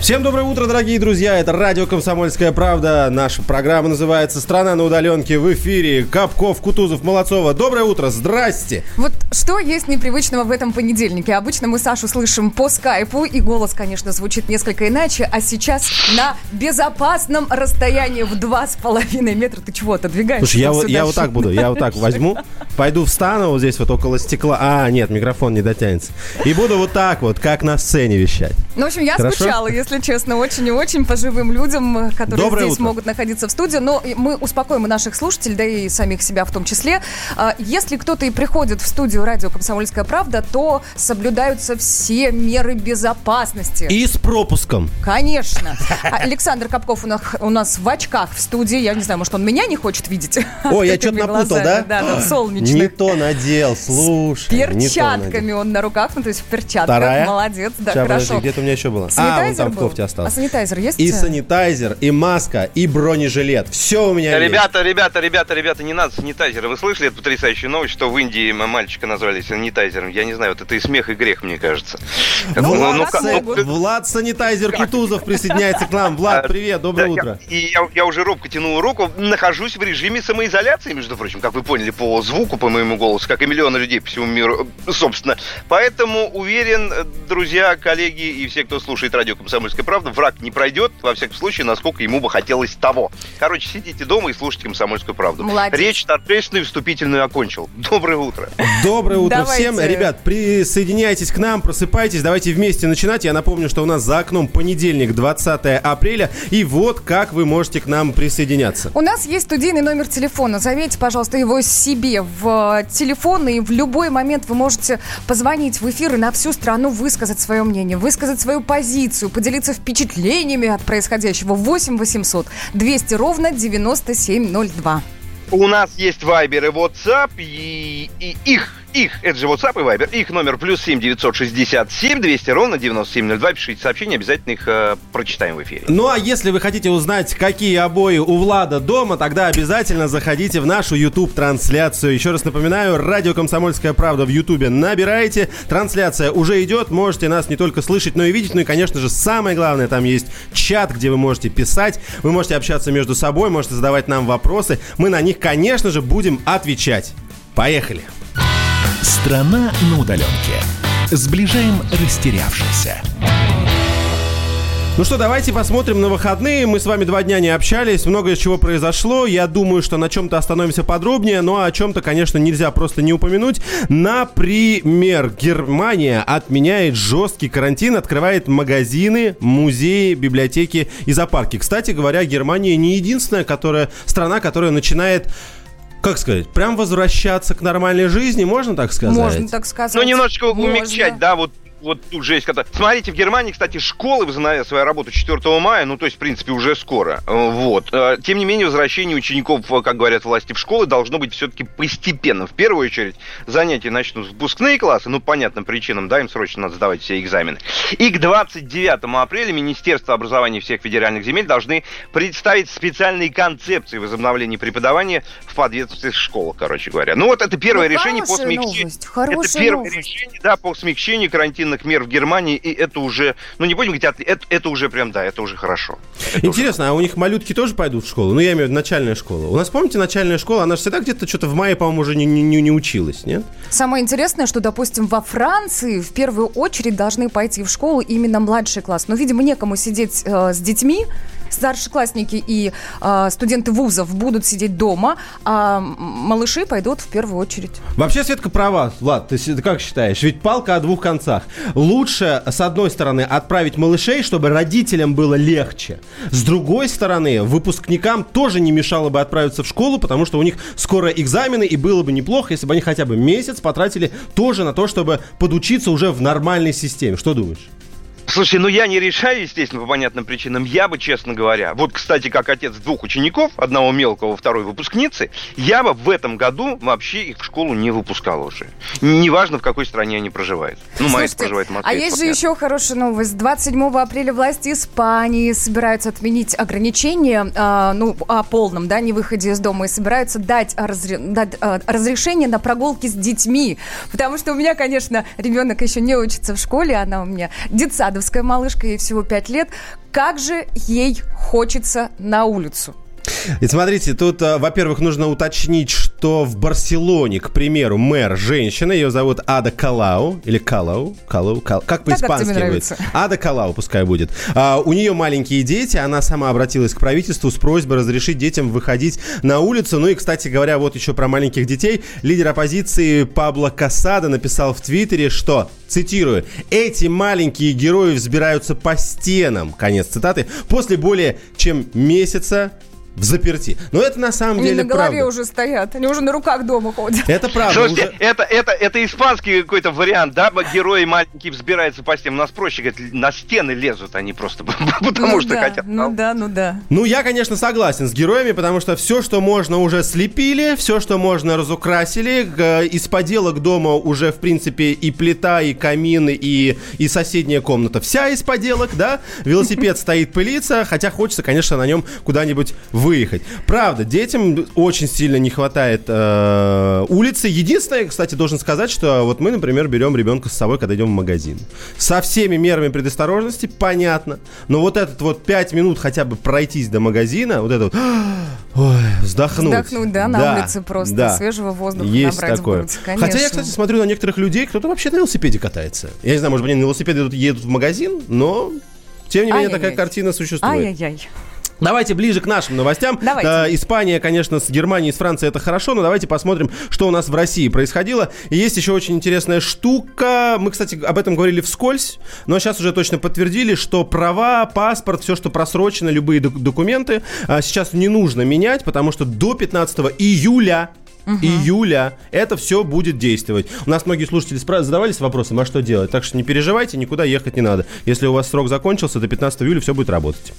Всем доброе утро, дорогие друзья. Это радио «Комсомольская правда». Наша программа называется «Страна на удаленке» в эфире. Капков, Кутузов, Молодцова. Доброе утро, здрасте. Вот что есть непривычного в этом понедельнике? Обычно мы Сашу слышим по скайпу, и голос, конечно, звучит несколько иначе, а сейчас на безопасном расстоянии в два с половиной метра. Ты чего, отодвигаешься? Слушай, я, вот- я вот так буду, я вот так возьму, пойду встану вот здесь вот около стекла. А, нет, микрофон не дотянется. И буду вот так вот, как на сцене вещать. Ну, в общем, я Хорошо? скучала, если честно, очень и очень по живым людям, которые Доброе здесь утро. могут находиться в студии. Но мы успокоим и наших слушателей, да и самих себя в том числе. А, Если кто-то и приходит в студию радио «Комсомольская правда», то соблюдаются все меры безопасности. И с пропуском. Конечно. А Александр Капков у нас, у нас в очках в студии. Я не знаю, может, он меня не хочет видеть. Ой, я что-то напутал, да? Да, да, Не солнечных. то надел, слушай. не надел. Перчатками он на руках, ну то есть в перчатках. Вторая? Молодец, да, Сейчас, подожди, хорошо. где-то у меня еще было. А, Санитайзер там был? кофте осталось. А санитайзер есть? И тебя? санитайзер, и маска, и бронежилет. Все у меня есть. Ребята, ребята, ребята, ребята, не надо санитайзера. Вы слышали эту потрясающую новость, что в Индии мальчика назвали санитайзером? Я не знаю, вот это и смех, и грех, мне кажется. Ну, Влад, ну, Са- ну, Влад Санитайзер Кутузов присоединяется к нам. Влад, привет, доброе Да, утро. я- И я, я уже робко тянул руку. Нахожусь в режиме самоизоляции, между прочим, как вы поняли по звуку, по моему голосу, как и миллионы людей по всему миру, э, собственно. Поэтому уверен, э, друзья, коллеги и все, кто слушает радио «Комсомольская правда», враг не пройдет, во всяком случае, насколько ему бы хотелось того. Короче, сидите дома и слушайте «Комсомольскую правду». Молодец. Речь торжественную и вступительную окончил. Доброе утро. Доброе утро Давайте. всем. Ребят, присоединяйтесь к нам, просыпайтесь, давайте вместе начинать. Я напомню, что у нас за окном понедельник, 20 апреля. И вот как вы можете к нам присоединяться. У нас есть студийный номер телефона. Заметьте, пожалуйста, его себе в э, телефон, и в любой момент вы можете позвонить в эфир и на всю страну высказать свое мнение, высказать свою позицию, поделиться впечатлениями от происходящего. 8 800 200 ровно 9702. У нас есть Viber и WhatsApp, и, и их, их, это же WhatsApp и Viber, их номер плюс 7 967 200 ровно 9702. Пишите сообщения, обязательно их э, прочитаем в эфире. Ну а если вы хотите узнать, какие обои у Влада дома, тогда обязательно заходите в нашу YouTube-трансляцию. Еще раз напоминаю, радио «Комсомольская правда» в YouTube набираете. Трансляция уже идет, можете нас не только слышать, но и видеть. Ну и, конечно же, самое главное, там есть чат, где вы можете писать, вы можете общаться между собой, можете задавать нам вопросы. Мы на них, конечно же, будем отвечать. Поехали! Страна на удаленке. Сближаем растерявшихся. Ну что, давайте посмотрим на выходные. Мы с вами два дня не общались, многое чего произошло. Я думаю, что на чем-то остановимся подробнее, но о чем-то, конечно, нельзя просто не упомянуть. Например, Германия отменяет жесткий карантин, открывает магазины, музеи, библиотеки и зоопарки. Кстати говоря, Германия не единственная которая, страна, которая начинает как сказать, прям возвращаться к нормальной жизни, можно так сказать? Можно так сказать. Ну, немножечко Можно. умягчать, да, вот вот тут жесть. Когда... Смотрите, в Германии, кстати, школы возобновят свою работу 4 мая, ну, то есть, в принципе, уже скоро. Э, Вот. Э, Тем не менее, возвращение учеников, э, как говорят власти, в школы должно быть все-таки постепенно. В первую очередь, занятия начнут с выпускные классы, ну, по понятным причинам, да, им срочно надо сдавать все экзамены. И к 29 апреля Министерство образования всех федеральных земель должны представить специальные концепции возобновления преподавания в подветственных школах, короче говоря. Ну, вот это первое Ну, решение по смягчению. новость, это первое новость. решение, да, по смягчению карантинных мер в Германии, и это уже, ну не будем говорить, это, это уже прям, да, это уже хорошо. Это уже Интересно, а у них малютки тоже пойдут в школу? Ну, я имею в виду начальная школа. У нас, помните, начальная школа, она же всегда где-то что-то в мае, по-моему, уже не, не, не- не училась, нет? Самое интересное, что, допустим, во Франции в первую очередь должны пойти в школу именно младший класс. Но, видимо, некому сидеть э, с детьми. Старшеклассники и э, студенты вузов будут сидеть дома, а малыши пойдут в первую очередь. Вообще, Светка права. Влад, ты, ты как считаешь? Ведь палка о двух концах. Лучше, с одной стороны, отправить малышей, чтобы родителям было легче. С другой стороны, выпускникам тоже не мешало бы отправиться в школу, потому что у них скоро экзамены, и было бы неплохо, если бы они хотя бы месяц потратили тоже на то, чтобы подучиться уже в нормальной системе. Что думаешь? Слушай, ну я не решаю, естественно, по понятным причинам. Я бы, честно говоря, вот, кстати, как отец двух учеников, одного мелкого, второй выпускницы, я бы в этом году вообще их в школу не выпускал уже. Неважно, в какой стране они проживают. Ну, моя проживает в Москве. А есть же еще хорошая новость. 27 апреля власти Испании собираются отменить ограничения, э, ну, о полном, да, не выходе из дома, и собираются дать, разре, дать э, разрешение на прогулки с детьми. Потому что у меня, конечно, ребенок еще не учится в школе, она у меня детсада детсадовская малышка, ей всего 5 лет. Как же ей хочется на улицу? И смотрите, тут, э, во-первых, нужно уточнить, что в Барселоне, к примеру, мэр женщина, ее зовут Ада Калау, или Калау, Калау, Кал, как по-испански будет? Ада Калау, пускай будет. А, у нее маленькие дети, она сама обратилась к правительству с просьбой разрешить детям выходить на улицу. Ну и, кстати говоря, вот еще про маленьких детей. Лидер оппозиции Пабло Касада написал в Твиттере, что, цитирую, «Эти маленькие герои взбираются по стенам», конец цитаты, после более чем месяца в заперти. Но это на самом они деле на голове правда. уже стоят, они уже на руках дома ходят. Это правда. Слушайте, уже... это, это, это испанский какой-то вариант, да? Герои маленькие взбираются по стенам. У нас проще, говорить, на стены лезут они просто, потому ну что да, хотят. Ну да, ну да. Ну, я, конечно, согласен с героями, потому что все, что можно, уже слепили, все, что можно, разукрасили. Из поделок дома уже, в принципе, и плита, и камин, и, и соседняя комната. Вся из поделок, да? Велосипед стоит пылиться, хотя хочется, конечно, на нем куда-нибудь выехать. Правда, детям очень сильно не хватает э, улицы. Единственное, кстати, должен сказать, что вот мы, например, берем ребенка с собой, когда идем в магазин. Со всеми мерами предосторожности, понятно. Но вот этот вот 5 минут хотя бы пройтись до магазина, вот это вот, ой, вздохнуть. Вздохнуть, да, на да, улице просто, да. свежего воздуха Есть набрать такое. в грудь, конечно. Хотя я, кстати, смотрю на некоторых людей, кто-то вообще на велосипеде катается. Я не знаю, может быть, они на велосипеде едут, в магазин, но тем не менее Ай-яй-яй. такая картина существует. Ай-яй-яй. Давайте ближе к нашим новостям. Давайте. Э, Испания, конечно, с Германией, с Францией это хорошо, но давайте посмотрим, что у нас в России происходило. И есть еще очень интересная штука. Мы, кстати, об этом говорили вскользь, но сейчас уже точно подтвердили, что права, паспорт, все, что просрочено, любые док- документы, э, сейчас не нужно менять, потому что до 15 июля Июля это все будет действовать. У нас многие слушатели спра- задавались вопросом, а что делать? Так что не переживайте, никуда ехать не надо. Если у вас срок закончился, до 15 июля все будет работать.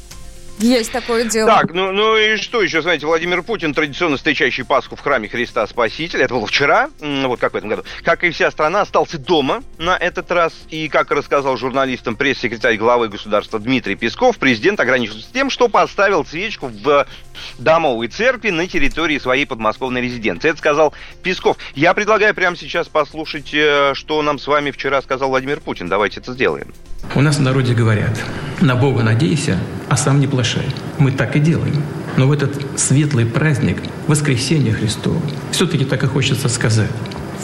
Есть такое дело. Так, ну, ну и что еще, знаете, Владимир Путин, традиционно встречающий Пасху в храме Христа Спасителя, это было вчера, вот как в этом году, как и вся страна, остался дома на этот раз. И, как рассказал журналистам пресс-секретарь главы государства Дмитрий Песков, президент ограничился тем, что поставил свечку в домовой церкви на территории своей подмосковной резиденции. Это сказал Песков. Я предлагаю прямо сейчас послушать, э, что нам с вами вчера сказал Владимир Путин. Давайте это сделаем. У нас в народе говорят, на Бога надейся, а сам не плашай. Мы так и делаем. Но в этот светлый праздник, воскресенье Христово, все-таки так и хочется сказать.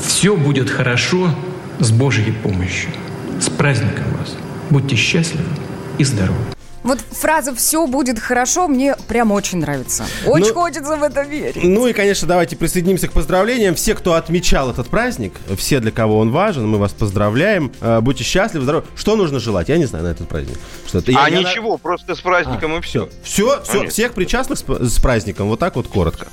Все будет хорошо с Божьей помощью. С праздником вас. Будьте счастливы и здоровы. Вот фраза «все будет хорошо» мне прям очень нравится. Очень Ну, хочется в это верить. Ну и, конечно, давайте присоединимся к поздравлениям. Все, кто отмечал этот праздник, все, для кого он важен, мы вас поздравляем. Э, Будьте счастливы, здоровы. Что нужно желать? Я не знаю на этот праздник. Что-то. а Я- я- ничего, просто с праздником и все. Все, все, Конечно. всех причастных с, с праздником. Вот так вот коротко.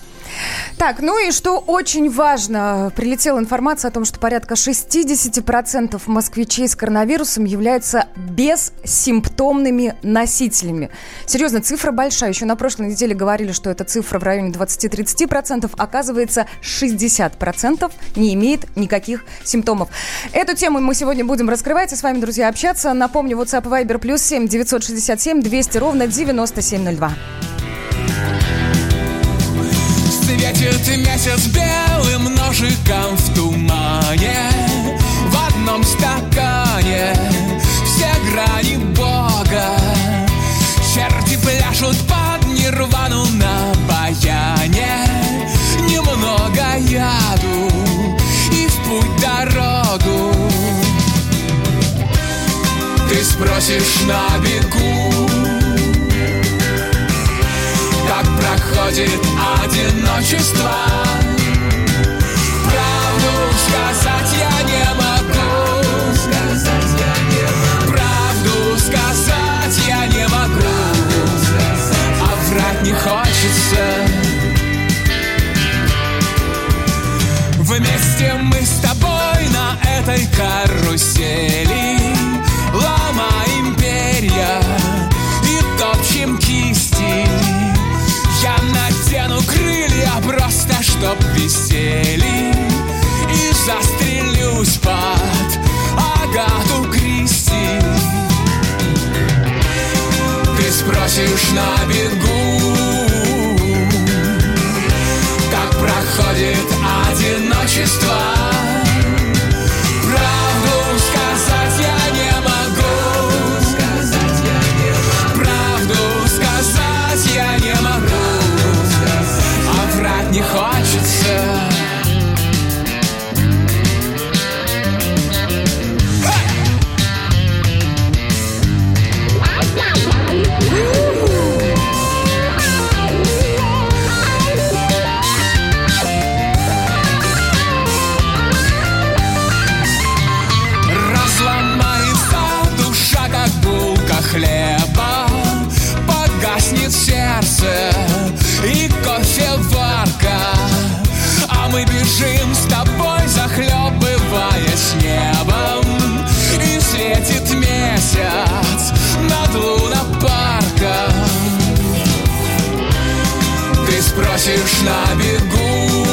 Так, ну и что очень важно, прилетела информация о том, что порядка 60% москвичей с коронавирусом являются бессимптомными носителями. Серьезно, цифра большая. Еще на прошлой неделе говорили, что эта цифра в районе 20-30%. Оказывается, 60% не имеет никаких симптомов. Эту тему мы сегодня будем раскрывать и с вами, друзья, общаться. Напомню, WhatsApp Viber плюс 7 967 200 ровно 9702. Светит месяц белым ножиком в тумане. В одном стакане все грани Бога. Черти пляшут под нирвану на баяне. Немного яду и в путь дорогу. Ты спросишь на бегу проходит одиночество. Правду сказать я не могу. Правду сказать я не могу. А врать не хочется. Вместе мы с тобой на этой карусели Ломаем петли чтоб веселье И застрелюсь под Агату Кристи. Ты спросишь на бегу спросишь на бегу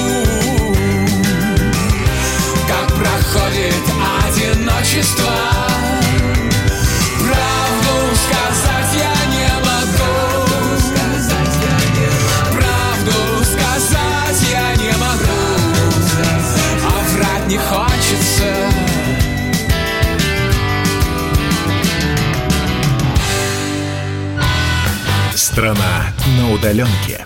как проходит одиночество. Правду сказать я не могу. Правду сказать я не могу. А врать не хочется. Страна на удаленке.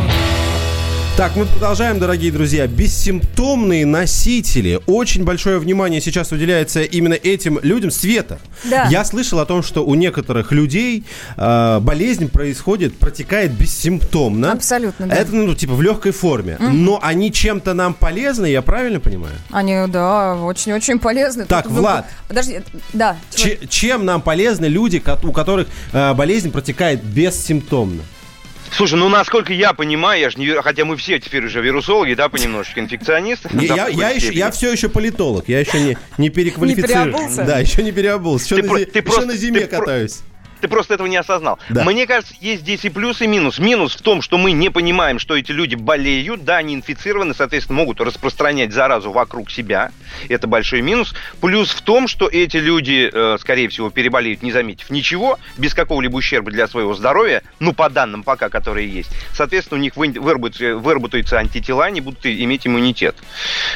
Так, мы продолжаем, дорогие друзья. Бессимптомные носители. Очень большое внимание сейчас уделяется именно этим людям. Света. Да. Я слышал о том, что у некоторых людей э, болезнь происходит, протекает бессимптомно. Абсолютно, да. Это, ну, типа, в легкой форме. Но они чем-то нам полезны, я правильно понимаю? Они, да, очень-очень полезны. Так, Тут, Влад. Подожди, да. Че- чем нам полезны люди, у которых э, болезнь протекает бессимптомно? Слушай, ну насколько я понимаю, я же не хотя мы все теперь уже вирусологи, да, понемножечко инфекционисты. Я, я, еще, я все еще политолог, я еще не, не переквалифицирован. переобулся? Да, еще не переобулся. Еще, Ты на, ты еще просто- на зиме ты катаюсь. Ты просто этого не осознал. Да. Мне кажется, есть здесь и плюс, и минус. Минус в том, что мы не понимаем, что эти люди болеют, да, они инфицированы, соответственно, могут распространять заразу вокруг себя. Это большой минус. Плюс в том, что эти люди, э, скорее всего, переболеют, не заметив ничего, без какого-либо ущерба для своего здоровья, ну, по данным пока, которые есть. Соответственно, у них вы- выработаются, выработаются антитела, они будут иметь иммунитет.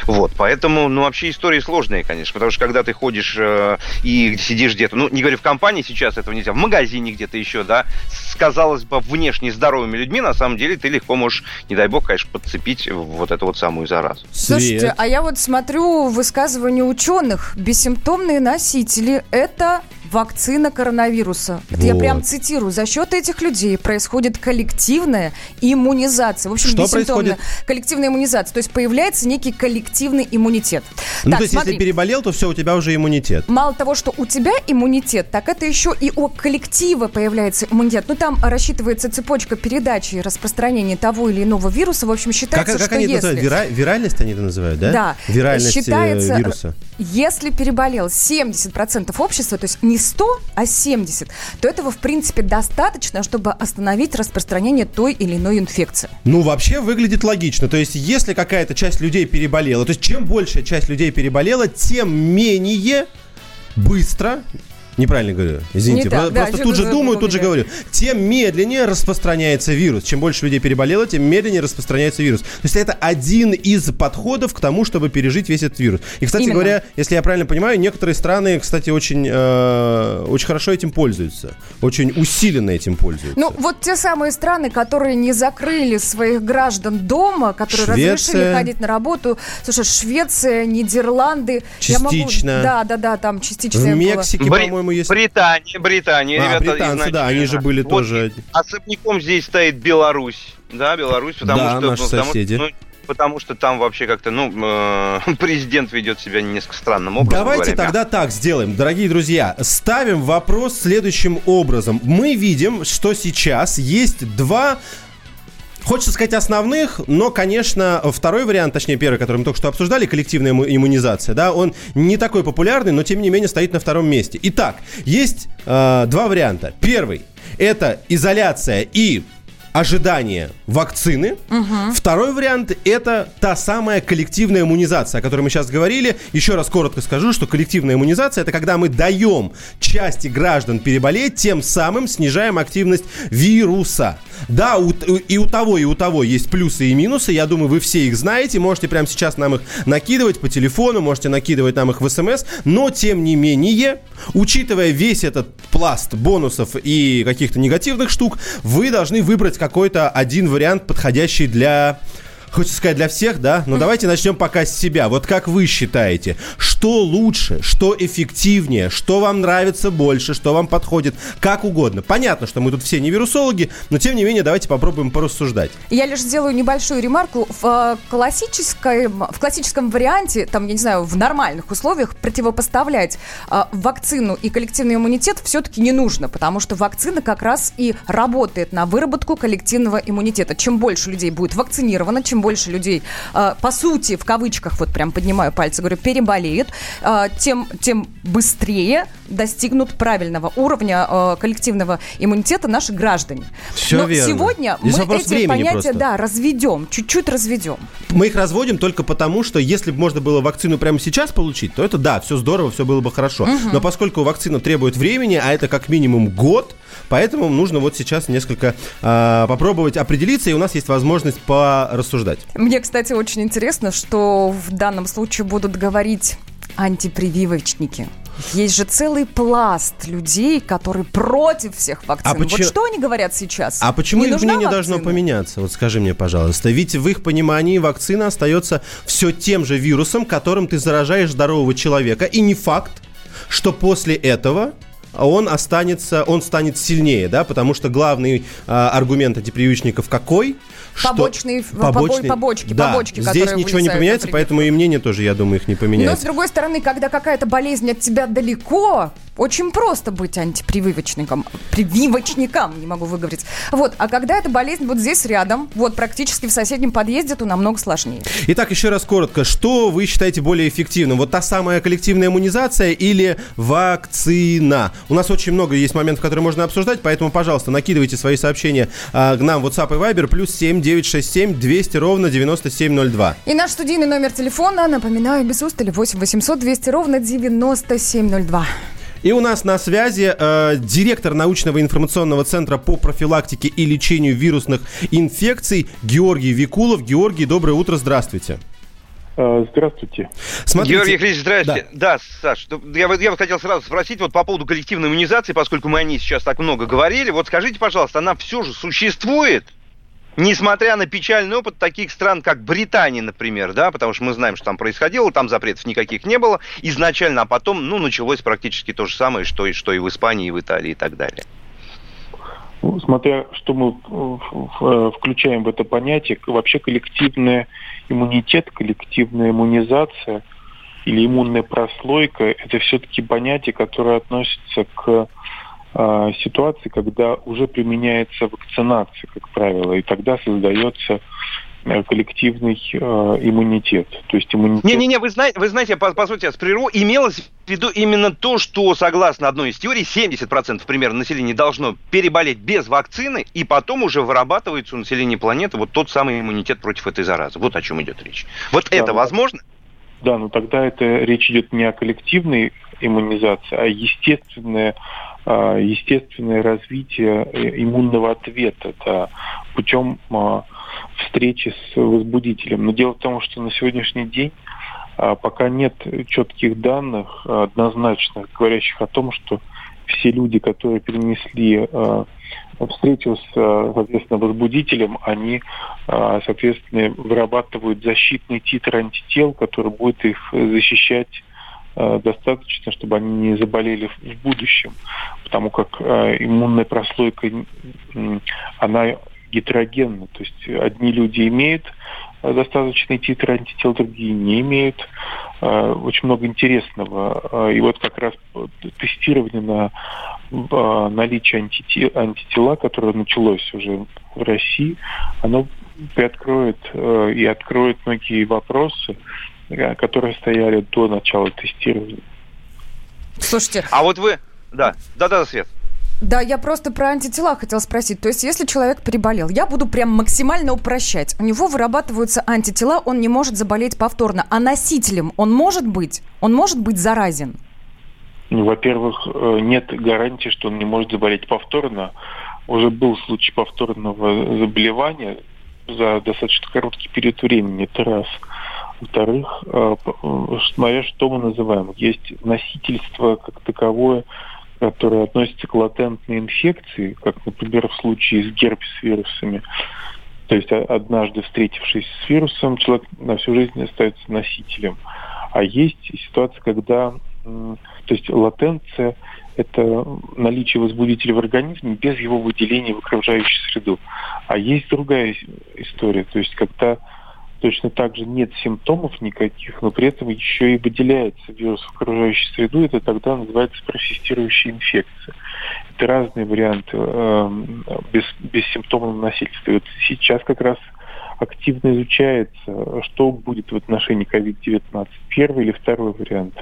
Вот, поэтому, ну, вообще история сложная, конечно, потому что когда ты ходишь э, и сидишь где-то, ну, не говорю в компании, сейчас этого нельзя, в магазине где-то еще, да, с, казалось бы, внешне здоровыми людьми, на самом деле ты легко можешь, не дай бог, конечно, подцепить вот эту вот самую заразу. Слушайте, а я вот смотрю высказывания ученых. Бессимптомные носители – это вакцина коронавируса. Это я прям цитирую. За счет этих людей происходит коллективная иммунизация. В общем, Что происходит? коллективная иммунизация. То есть появляется некий коллективный иммунитет. Ну, Так, то есть, смотри. если переболел, то все, у тебя уже иммунитет. Мало того, что у тебя иммунитет, так это еще и у коллектива появляется иммунитет. Ну, там рассчитывается цепочка передачи и распространения того или иного вируса. В общем, Как, считается, как что они если... называют? Вира- виральность они это называют, да? Да. Виральность э, Считается, вируса. Если переболел 70% общества, то есть не 100, а 70, то этого, в принципе, достаточно, чтобы остановить распространение той или иной инфекции. Ну, вообще выглядит логично. То есть, если какая-то часть людей переболела, то есть, чем большая часть людей переболела, тем менее быстро Неправильно говорю, извините. Не так, Про- да, Просто что тут же думаю, тут же говорю. Тем медленнее распространяется вирус. Чем больше людей переболело, тем медленнее распространяется вирус. То есть это один из подходов к тому, чтобы пережить весь этот вирус. И, кстати Именно. говоря, если я правильно понимаю, некоторые страны, кстати, очень, э, очень хорошо этим пользуются. Очень усиленно этим пользуются. Ну, вот те самые страны, которые не закрыли своих граждан дома, которые Швеция. разрешили ходить на работу. Слушай, Швеция, Нидерланды. Я могу- Частично. Да, да, да, там частично в. Мексике, по-моему, по-моему, есть. Британия, Британия, А, ребята, британцы, да, они же были Вот тоже... Особняком здесь стоит Беларусь. Да, Беларусь, потому Да, что... наши ну, потому, соседи. ну, потому что там вообще как-то, ну, э, президент ведет себя несколько странным образом. Давайте говоря, тогда так сделаем, дорогие друзья. Ставим вопрос следующим образом. Мы видим, что сейчас есть два Хочется сказать основных, но, конечно, второй вариант, точнее первый, который мы только что обсуждали, коллективная имму- иммунизация, да, он не такой популярный, но тем не менее стоит на втором месте. Итак, есть э, два варианта. Первый – это изоляция и ожидание вакцины. Второй вариант – это та самая коллективная иммунизация, о которой мы сейчас говорили. Еще раз коротко скажу, что коллективная иммунизация – это когда мы даем части граждан переболеть, тем самым снижаем активность вируса. Да, у- и у того, и у того есть плюсы и минусы. Я думаю, вы все их знаете. Можете прямо сейчас нам их накидывать по телефону, можете накидывать нам их в СМС. Но, тем не менее, учитывая весь этот пласт бонусов и каких-то негативных штук, вы должны выбрать какой-то один вариант, подходящий для... Хочется сказать для всех, да? Но давайте начнем пока с себя. Вот как вы считаете, что лучше, что эффективнее, что вам нравится больше, что вам подходит, как угодно. Понятно, что мы тут все не вирусологи, но тем не менее давайте попробуем порассуждать. Я лишь сделаю небольшую ремарку. В э, классической, в классическом варианте, там, я не знаю, в нормальных условиях противопоставлять э, вакцину и коллективный иммунитет все-таки не нужно, потому что вакцина как раз и работает на выработку коллективного иммунитета. Чем больше людей будет вакцинировано, чем больше людей, э, по сути, в кавычках, вот прям поднимаю пальцы, говорю, переболеют, э, тем, тем быстрее достигнут правильного уровня э, коллективного иммунитета наши граждане. Всё Но верно. сегодня Здесь мы эти понятия, просто. да, разведем, чуть-чуть разведем. Мы их разводим только потому, что если бы можно было вакцину прямо сейчас получить, то это да, все здорово, все было бы хорошо. Но поскольку вакцина требует времени, а это как минимум год, поэтому нужно вот сейчас несколько а, попробовать определиться, и у нас есть возможность порассуждать. Мне, кстати, очень интересно, что в данном случае будут говорить антипрививочники. Есть же целый пласт людей, которые против всех вакцин. А почему- Вот что они говорят сейчас? А почему Не их мнение должно вакцина? поменяться? Вот скажи мне, пожалуйста. Ведь в их понимании вакцина остается все тем же вирусом, которым ты заражаешь здорового человека. И не факт, что после этого он останется, он станет сильнее, да, потому что главный а, аргумент антипрививочников какой? Что- Побочные- побо- побочки, да, побочки, здесь ничего не поменяется, поэтому и мнение тоже, я думаю, их не Но, поменяется. с другой стороны, когда какая-то болезнь от тебя далеко, очень просто быть антипрививочником. Прививочником, не могу выговорить. Вот, а когда эта болезнь вот здесь рядом, вот практически в соседнем подъезде, то намного сложнее. Итак, еще раз коротко, что вы считаете более эффективным? Вот та самая коллективная иммунизация или вакцина? У нас очень много есть моментов, которые можно обсуждать, поэтому, пожалуйста, накидывайте свои сообщения а, к нам в WhatsApp и Viber, плюс 7 967 200 ровно 9702. И наш студийный номер телефона, напоминаю, без устали 8 800 200 ровно 9702. И у нас на связи э, директор научного информационного центра по профилактике и лечению вирусных инфекций Георгий Викулов. Георгий, доброе утро, здравствуйте. Э, Здравствуйте. Смотрите, Георгий Хрич, здрасте. Да, Саш, ну, я, я вот хотел сразу спросить вот по поводу коллективной иммунизации, поскольку мы о ней сейчас так много говорили. Вот скажите, пожалуйста, она все же существует? Несмотря на печальный опыт таких стран, как Британия, например, да, потому что мы знаем, что там происходило, там запретов никаких не было изначально, а потом, ну, началось практически то же самое, что и, что и в Испании, и в Италии, и так далее. Ну, смотря что мы э, в- включаем в это понятие, вообще коллективный иммунитет, коллективная иммунизация или иммунная прослойка, это все-таки понятие, которое относится к э, ситуации, когда уже применяется вакцинация, как правило, и тогда создается э, коллективный э, иммунитет. То есть иммунитет... Не-не-не, вы знаете, вы знаете, по- позвольте, я прерву, имелось в виду именно то, что, согласно одной из теорий, 70% примерно населения должно переболеть без вакцины, и потом уже вырабатывается у населения планеты вот тот самый иммунитет против этой заразы. Вот о чем идет речь. Вот Да, это да. возможно? Да, но тогда это речь идет не о коллективной иммунизации, а естественное, а, естественное развитие э, иммунного ответа да, путем а, встречи с возбудителем. Но дело в том, что на сегодняшний день а, пока нет четких данных а, однозначных, говорящих о том, что все люди, которые перенесли а, встречу с, а, соответственно, возбудителем, они, а, соответственно, вырабатывают защитный титр антител, который будет их защищать достаточно, чтобы они не заболели в, будущем, потому как э, иммунная прослойка, она гетерогенна, то есть одни люди имеют э, достаточный титр антител, другие не имеют. Э, Очень много интересного. Э, И вот как раз тестирование на э, наличие антите- антитела, которое началось уже в России, оно приоткроет э, и откроет многие вопросы, э, которые стояли до начала тестирования. Слушайте, А вот вы... Да, да-да, Свет. да, я просто про антитела хотела спросить. То есть, если человек переболел, я буду прям максимально упрощать. У него вырабатываются антитела, он не может заболеть повторно. А носителем он может быть? Он может быть заразен? Ну, во-первых, э, нет гарантии, что он не может заболеть повторно. Уже был случай повторного заболевания за достаточно короткий период времени. Это раз. Во-вторых, э, э, смотря что мы называем. Есть носительство как таковое, которое относится к латентной инфекции, как, например, в случае с герпес-вирусами. То есть о- однажды встретившись с вирусом, человек на всю жизнь остается носителем. А есть ситуация, когда то есть латенция – это наличие возбудителя в организме без его выделения в окружающую среду. А есть другая ис- история, то есть когда точно так же нет симптомов никаких, но при этом еще и выделяется вирус в окружающую среду, это тогда называется persистирующая инфекция. Это разные варианты э, без, бессимптомного носительства. Вот сейчас как раз активно изучается, что будет в отношении COVID-19, первый или второй вариант.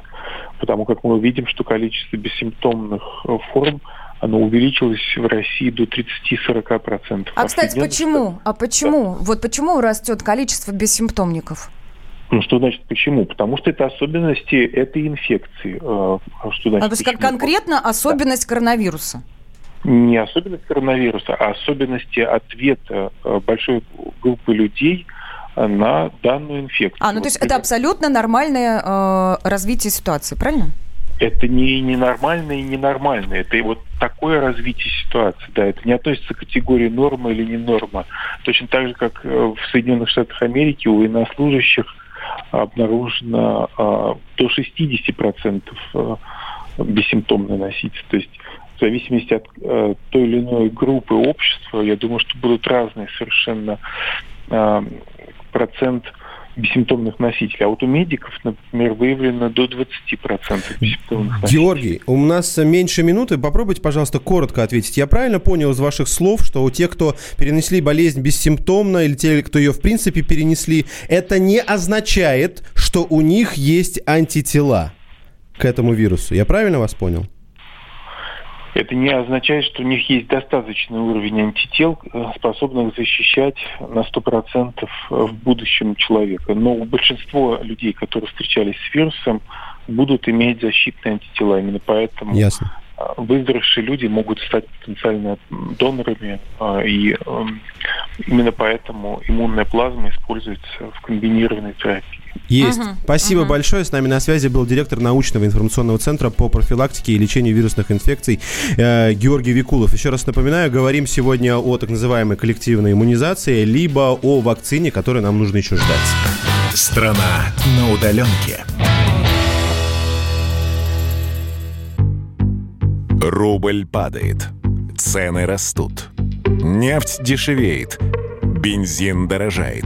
Потому как мы видим, что количество бессимптомных э, форм оно увеличилось в России до 30-40%. А, кстати, почему? А почему? Вот почему растет количество бессимптомников? Ну, что значит почему? Потому что это особенности этой инфекции. Э, Что значит А, то есть как конкретно особенность коронавируса? Не особенность коронавируса, а особенности ответа э, большой группы людей э, на данную инфекцию. А, ну то Вот, есть это абсолютно нормальное э, развитие ситуации, правильно? Это не ненормально и ненормально. Это и вот такое развитие ситуации. Да, это не относится к категории норма или не норма. Точно так же, как э, в Соединенных Штатах Америки у военнослужащих обнаружено э, до 60% э, бессимптомной носительства. То есть в зависимости от э, той или иной группы общества, я думаю, что будут разные совершенно э, процент бессимптомных носителей. А вот у медиков, например, выявлено до 20% бессимптомных носителей. Георгий, у нас меньше минуты. Попробуйте, пожалуйста, коротко ответить. Я правильно понял из ваших слов, что у тех, кто перенесли болезнь бессимптомно, или те, кто ее в принципе перенесли, это не означает, что у них есть антитела к этому вирусу. Я правильно вас понял? Это не означает, что у них есть достаточный уровень антител, э, способных защищать на 100% в будущем человека. Но большинство людей, которые встречались с вирусом, будут иметь защитные антитела. Именно поэтому Ясно. э, выздоровевшие люди могут стать потенциально донорами. э, И э, именно поэтому иммунная плазма используется в комбинированной терапии. Есть. Мгм, Спасибо мгм. большое. С нами на связи был директор научного информационного центра по профилактике и лечению вирусных инфекций э, Георгий Викулов. Еще раз напоминаю, говорим сегодня о так называемой коллективной иммунизации, либо о вакцине, которой нам нужно еще ждать. Страна на удаленке. Рубль падает. Цены растут. Нефть дешевеет. Бензин дорожает.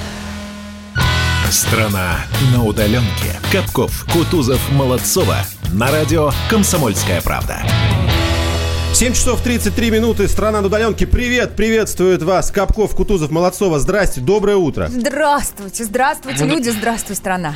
Страна на удаленке. Капков, Кутузов, Молодцова. На радио «Комсомольская правда». 7 часов 33 минуты. Страна на удаленке. Привет, приветствует вас. Капков, Кутузов, Молодцова. Здрасте, доброе утро. Здравствуйте, здравствуйте, люди, здравствуй, страна.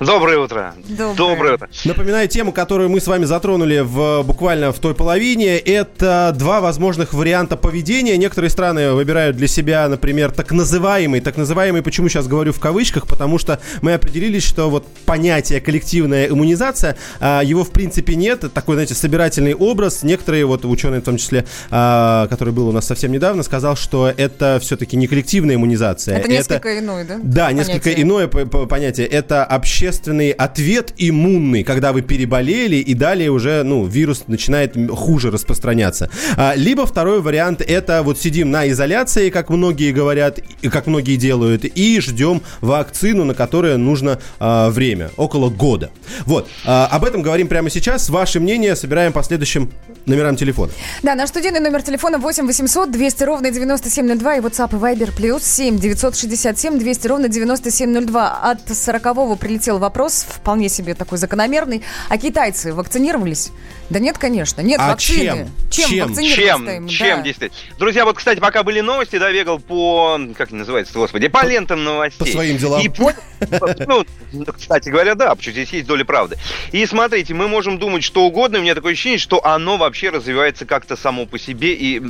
Доброе утро. Доброе. утро. Напоминаю тему, которую мы с вами затронули в, буквально в той половине. Это два возможных варианта поведения. Некоторые страны выбирают для себя, например, так называемый, так называемый, почему сейчас говорю в кавычках, потому что мы определились, что вот понятие коллективная иммунизация, а, его в принципе нет. Это такой, знаете, собирательный образ. Некоторые вот ученые, в том числе, а, который был у нас совсем недавно, сказал, что это все-таки не коллективная иммунизация. Это несколько иное, да? Да, несколько Понятие. иное по- по- понятие. Это общественный ответ иммунный, когда вы переболели и далее уже, ну, вирус начинает хуже распространяться. А, либо второй вариант это вот сидим на изоляции, как многие говорят, и как многие делают, и ждем вакцину, на которое нужно а, время, около года. Вот, а, об этом говорим прямо сейчас. Ваше мнение собираем по следующим номерам телефона. Да, наш студийный номер телефона 8 800 200 ровно 9702 и WhatsApp и Viber плюс 7 967 200 ровно 9702. От 40-го прилетел вопрос, вполне себе такой закономерный. А китайцы вакцинировались? Да нет, конечно. Нет А вакцины. чем? Чем? Чем? Чем Да. действительно? Друзья, вот, кстати, пока были новости, да, бегал по, как называется, господи, по лентам новостей. по своим делам. И понял, ну, кстати говоря, да, потому что здесь есть доля правды. И смотрите, мы можем думать что угодно, у меня такое ощущение, что оно вообще развивается как-то само по себе. И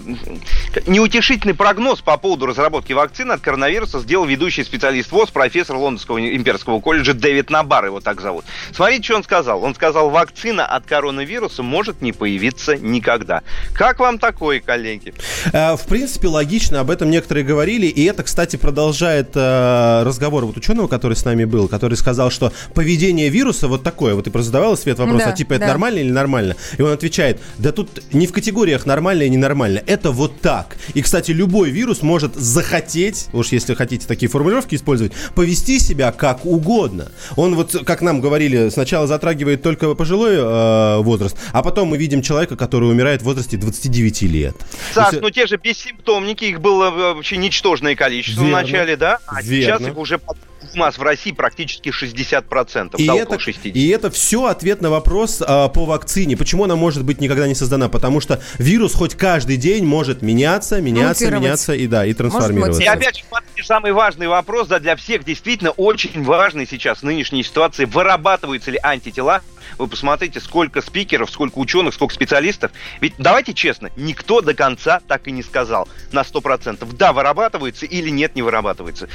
неутешительный прогноз по поводу разработки вакцины от коронавируса сделал ведущий специалист ВОЗ, профессор Лондонского имперского колледжа Дэвид Набар, его так зовут. Смотрите, что он сказал. Он сказал, вакцина от коронавируса может не появиться никогда. Как вам такое, коллеги? Э, В принципе, логично, об этом некоторые говорили, и это, кстати, продолжает э, разговор вот ученого, который с нами был, который сказал, что поведение вируса вот такое, вот ты просто задавала, Свет, вопрос, Да, а типа это да. нормально или нормально? И он отвечает, да тут не в категориях нормально и ненормально, это вот так. И, кстати, любой вирус может захотеть, уж если хотите такие формулировки использовать, повести себя как угодно. Он вот, как нам говорили, сначала затрагивает только пожилой э, возраст, а потом мы видим человека, который умирает в возрасте 29 лет. То есть, ну те же бессимптомники, их было э, вообще ничтожное количество Верно. в начале, да? А сейчас Верно. их уже под- у нас в России практически 60%, И да, это, около 60%. и это все ответ на вопрос а, по вакцине. Почему она может быть никогда не создана? Потому что вирус хоть каждый день может меняться, меняться, меняться и да, и трансформироваться. И опять же, смотрите, самый важный вопрос, да, для всех действительно очень важный сейчас в нынешней ситуации, вырабатываются ли антитела. Вы посмотрите, сколько спикеров, сколько ученых, сколько специалистов. Ведь давайте честно, никто до конца так и не сказал на 100%, да, вырабатывается или нет, не вырабатывается.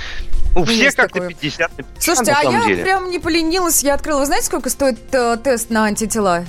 У всех Есть как-то такое. 50 на 50 Слушайте, на а я деле. прям не поленилась, я открыла. Вы знаете, сколько стоит э, тест на антитела?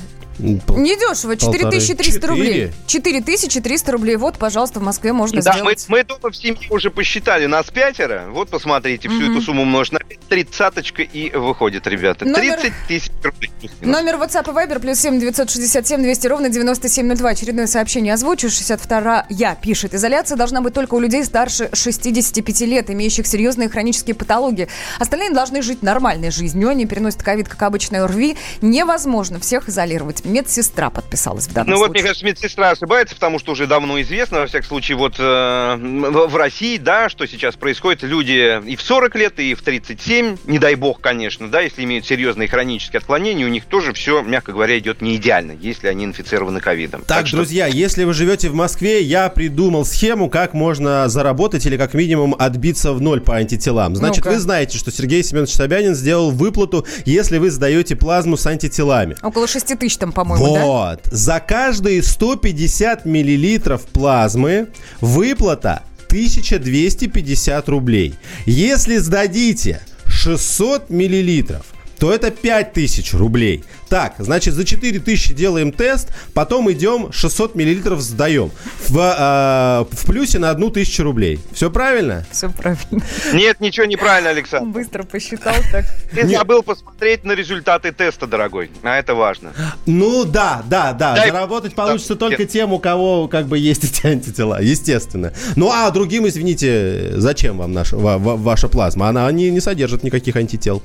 Пол- Недешево, 4300 Полторы. рублей. 4300 рублей. Вот, пожалуйста, в Москве можно Да, мы, сделать. мы дома в семье уже посчитали нас пятеро. Вот посмотрите, всю Мгм. эту сумму умножить на пять, тридцаточка и выходит, ребята. Номер- 30 тысяч рублей. Номер WhatsApp и Viber плюс 7 967 200 ровно 9702. Очередное сообщение озвучу. 62 я пишет. Изоляция должна быть только у людей старше 65 лет, имеющих серьезные хронические патологии. Остальные должны жить нормальной жизнью. Они переносят ковид, как обычное ОРВИ. Невозможно всех изолировать. Медсестра подписалась в данном Ну вот, мне случае. кажется, медсестра ошибается, потому что уже давно известно, во всяком случае, вот э, в России, да, что сейчас происходит, люди и в 40 лет, и в 37, не дай бог, конечно, да, если имеют серьезные хронические отклонения, у них тоже все, мягко говоря, идет не идеально, если они инфицированы ковидом. Так, что- друзья, если вы живете в Москве, я придумал схему, как можно заработать или как минимум отбиться в ноль по антителам. Значит, Ну-ка. вы знаете, что Сергей Семенович Собянин сделал выплату, если вы сдаете плазму с антителами. Около 6 тысяч там, по-моему, да? Вот. За каждые 150 миллилитров плазмы выплата 1250 рублей. Если сдадите 600 миллилитров, то это 5000 рублей. Так, значит, за 4000 делаем тест, потом идем 600 миллилитров сдаем. В, а, в плюсе на 1000 рублей. Все правильно? Все правильно. Нет, ничего неправильно, Александр. Быстро посчитал так. Ты забыл посмотреть на результаты теста, дорогой. А это важно. Ну да, да, да. Дай- Заработать получится Да. только тем, у кого как бы есть эти антитела, естественно. Ну а другим, извините, зачем вам наша, ва- ва- ваша плазма? Она не, не содержит никаких антител.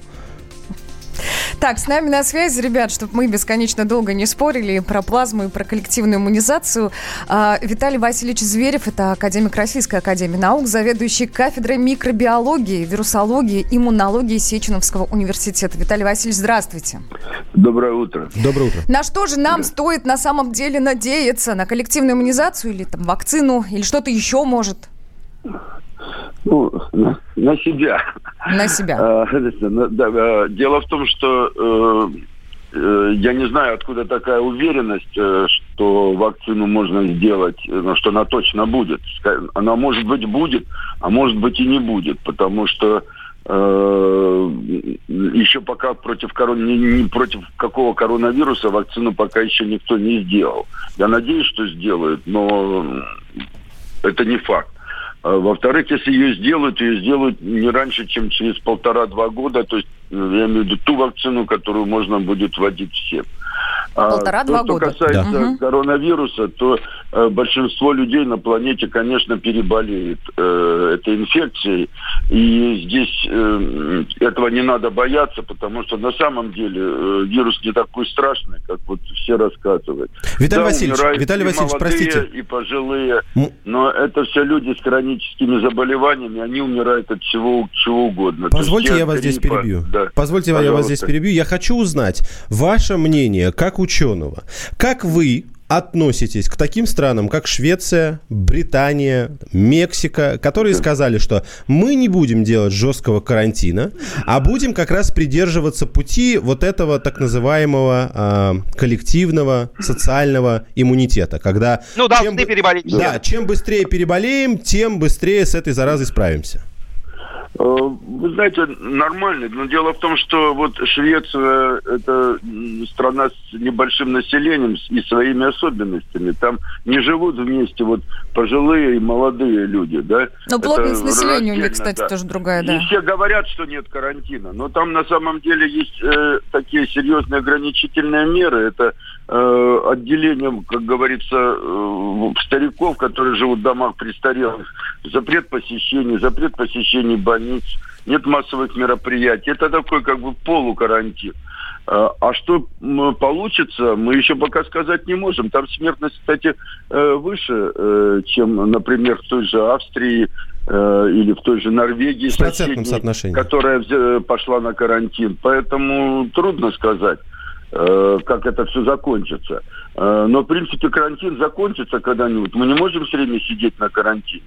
Так, с нами на связи, ребят, чтобы мы бесконечно долго не спорили про плазму и про коллективную иммунизацию. А, Виталий Васильевич Зверев, это академик Российской Академии Наук, заведующий кафедрой микробиологии, вирусологии, иммунологии Сеченовского университета. Виталий Васильевич, здравствуйте. Доброе утро. Доброе утро. На что же нам стоит на самом деле надеяться? На коллективную иммунизацию или там вакцину, или что-то еще может? Ну, на, на себя. на себя? А, да, Дело в том, что э, э, я не знаю, откуда такая уверенность, э, что вакцину можно сделать, что она точно будет. Она, может быть, будет, а может быть и не будет, потому что э, еще пока против, корон... не, не против какого коронавируса вакцину пока еще никто не сделал. Я надеюсь, что сделают, но это не факт. А, Во-вторых, если ее сделают, ее сделают не раньше, чем через полтора-два года, то есть э, я имею в виду ту вакцину, которую можно будет вводить всем. А Полтора-два то, года. Что касается Да. Коронавируса, то э, большинство людей на планете, конечно, переболеет э, этой инфекцией. И здесь э, этого не надо бояться, потому что на самом деле э, вирус не такой страшный, как вот все рассказывают. Виталий Да, Васильевич, Виталий и Васильевич, молодые, простите. И пожилые. Но это все люди с хроническими заболеваниями, они умирают от всего чего угодно. Есть Позвольте, те я вас здесь гриппа, перебью. да. Позвольте, я вас здесь Пожалуйста. перебью. Я хочу узнать ваше мнение как ученого. Как вы относитесь к таким странам, как Швеция, Британия, Мексика, которые сказали, что мы не будем делать жесткого карантина, а будем как раз придерживаться пути вот этого так называемого а, коллективного социального иммунитета, когда Ну, переболеть все. Да, чем быстрее переболеем, тем быстрее с этой заразой справимся. Э, Вы знаете, нормально. Но дело в том, что вот Швеция – это страна с небольшим населением и своими особенностями. Там не живут вместе вот пожилые и молодые люди, да? Но Это плотность населения у них, кстати, да. тоже другая, И да. все говорят, что нет карантина, но там на самом деле есть э, такие серьезные ограничительные меры. Это э, отделение, как говорится, э, стариков, которые живут в домах престарелых, запрет посещений, запрет посещений больниц, нет массовых мероприятий. Это такой как бы полукарантин. А а что получится, мы еще пока сказать не можем. Там смертность, кстати, э, выше, э, чем, например, в той же Австрии э, или в той же Норвегии, соседней, соотношении. которая пошла на карантин. Поэтому трудно сказать, э, как это все закончится. Э, Но, в принципе, карантин закончится когда-нибудь. Мы не можем все время сидеть на карантине.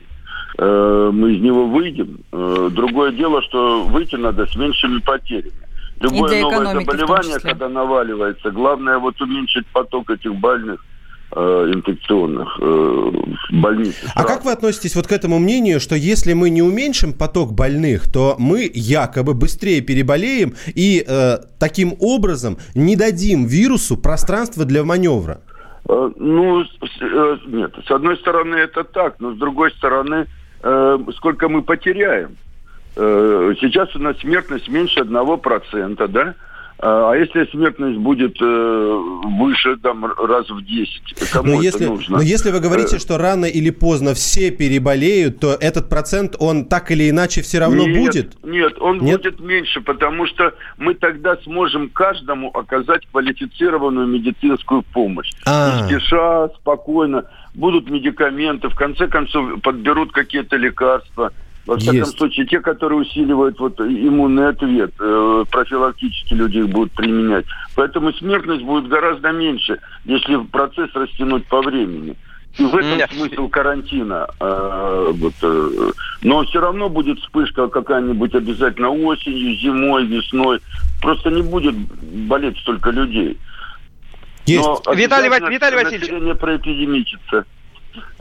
Э, Мы из него выйдем. Э, Другое дело, что выйти надо с меньшими потерями. Любое новое заболевание, когда наваливается, главное вот уменьшить поток этих больных э, инфекционных э, в больнице. А как вы относитесь вот к этому мнению, что если мы не уменьшим поток больных, то мы якобы быстрее переболеем и э, таким образом не дадим вирусу пространства для маневра? Э, Ну, с- э, нет, с одной стороны это так, но с другой стороны, э, сколько мы потеряем? Э, Сейчас у нас смертность меньше одного процента, да? А а если смертность будет э, выше, там, раз в 10, кому Но это если, нужно? но если вы говорите, Э, что рано или поздно все переболеют, то этот процент, он так или иначе все равно нет, будет? Нет, он Нет? будет меньше, потому что мы тогда сможем каждому оказать квалифицированную медицинскую помощь. А. Не спеша, спокойно. Будут медикаменты, в конце концов подберут какие-то лекарства. Во всяком Есть. случае, те, которые усиливают вот иммунный ответ, э, профилактически люди их будут применять. Поэтому смертность будет гораздо меньше, если процесс растянуть по времени. И в этом Нет. смысл карантина. э, вот, э, но все равно будет вспышка какая-нибудь обязательно осенью, зимой, весной. Просто не будет болеть столько людей. Есть. Но Виталий Виталий Васильевич. население проэпидемичится.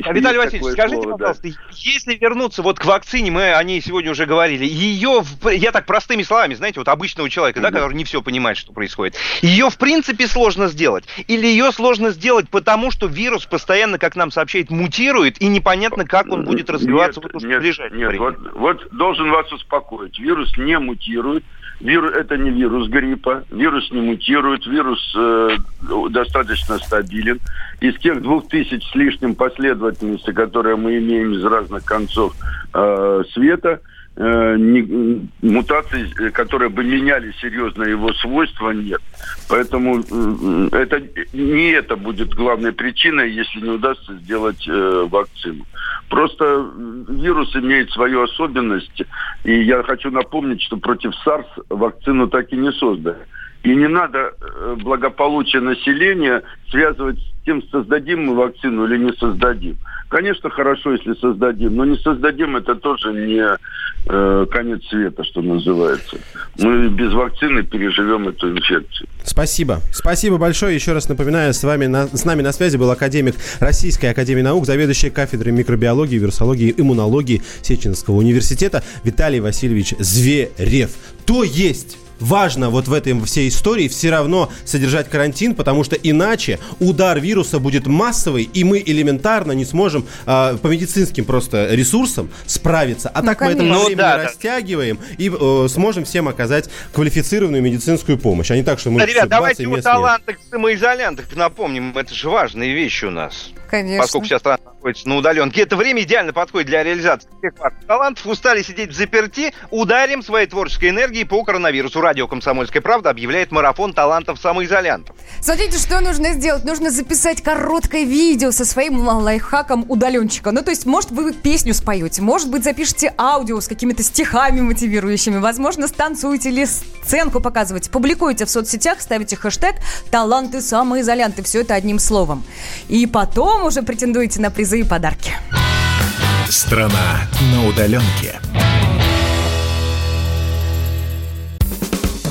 А, Виталий Есть Васильевич, скажите, слово, да. пожалуйста, если вернуться вот к вакцине, мы о ней сегодня уже говорили, ее, я так простыми словами, знаете, вот обычного человека, да, который не все понимает, что происходит, ее в принципе сложно сделать? Или ее сложно сделать потому, что вирус постоянно, как нам сообщает, мутирует, и непонятно, как он будет развиваться Нет, в нет, ближайшее нет, время? Вот, вот должен вас успокоить. Вирус не мутирует. Вирус это не вирус гриппа. Вирус не мутирует. Вирус э, достаточно стабилен. Из тех двух тысяч с лишним последовательностей, которые мы имеем из разных концов э, света, э, не- мутаций, э, которые бы меняли серьезно его свойства, нет. Поэтому м, это не это будет главной причиной, если не удастся сделать э, вакцину. Просто вирус имеет свою особенность, и я хочу напомнить, что против SARS вакцину так и не создали. И не надо э, благополучие населения связывать с тем, создадим мы вакцину или не создадим. Конечно, хорошо, если создадим, но не создадим, это тоже не, э, конец света, что называется. Мы без вакцины переживем эту инфекцию. Спасибо. Спасибо большое. Еще раз напоминаю, с, вами на, с нами на связи был академик Российской Академии Наук, заведующий кафедрой микробиологии, вирусологии и иммунологии Сеченского университета Виталий Васильевич Зверев. То есть важно вот в этой всей истории все равно содержать карантин, потому что иначе удар вируса будет массовый, и мы элементарно не сможем э, по медицинским просто ресурсам справиться. А Ну, так мы это конечно. по Ну, времени да, да. растягиваем и э, сможем всем оказать квалифицированную медицинскую помощь, а не так, что мы... Да, ребят, давайте и о талантах самоизолянтах напомним. Это же важная вещь у нас. Конечно. Поскольку сейчас страна находится на удаленке. Это время идеально подходит для реализации всех ваших талантов. Устали сидеть в заперти? Ударим своей творческой энергией по коронавирусу. Радио «Комсомольская правда» объявляет марафон талантов самоизолянтов. Смотрите, что нужно сделать. Нужно записать короткое видео со своим лайфхаком удаленщика. Ну, то есть, может, вы песню споете, может быть, запишите аудио с какими-то стихами мотивирующими, возможно, станцуете или сценку показываете, публикуете в соцсетях, ставите хэштег «Таланты самоизолянты». Все это одним словом. И потом уже претендуете на призы и подарки. Страна на удаленке.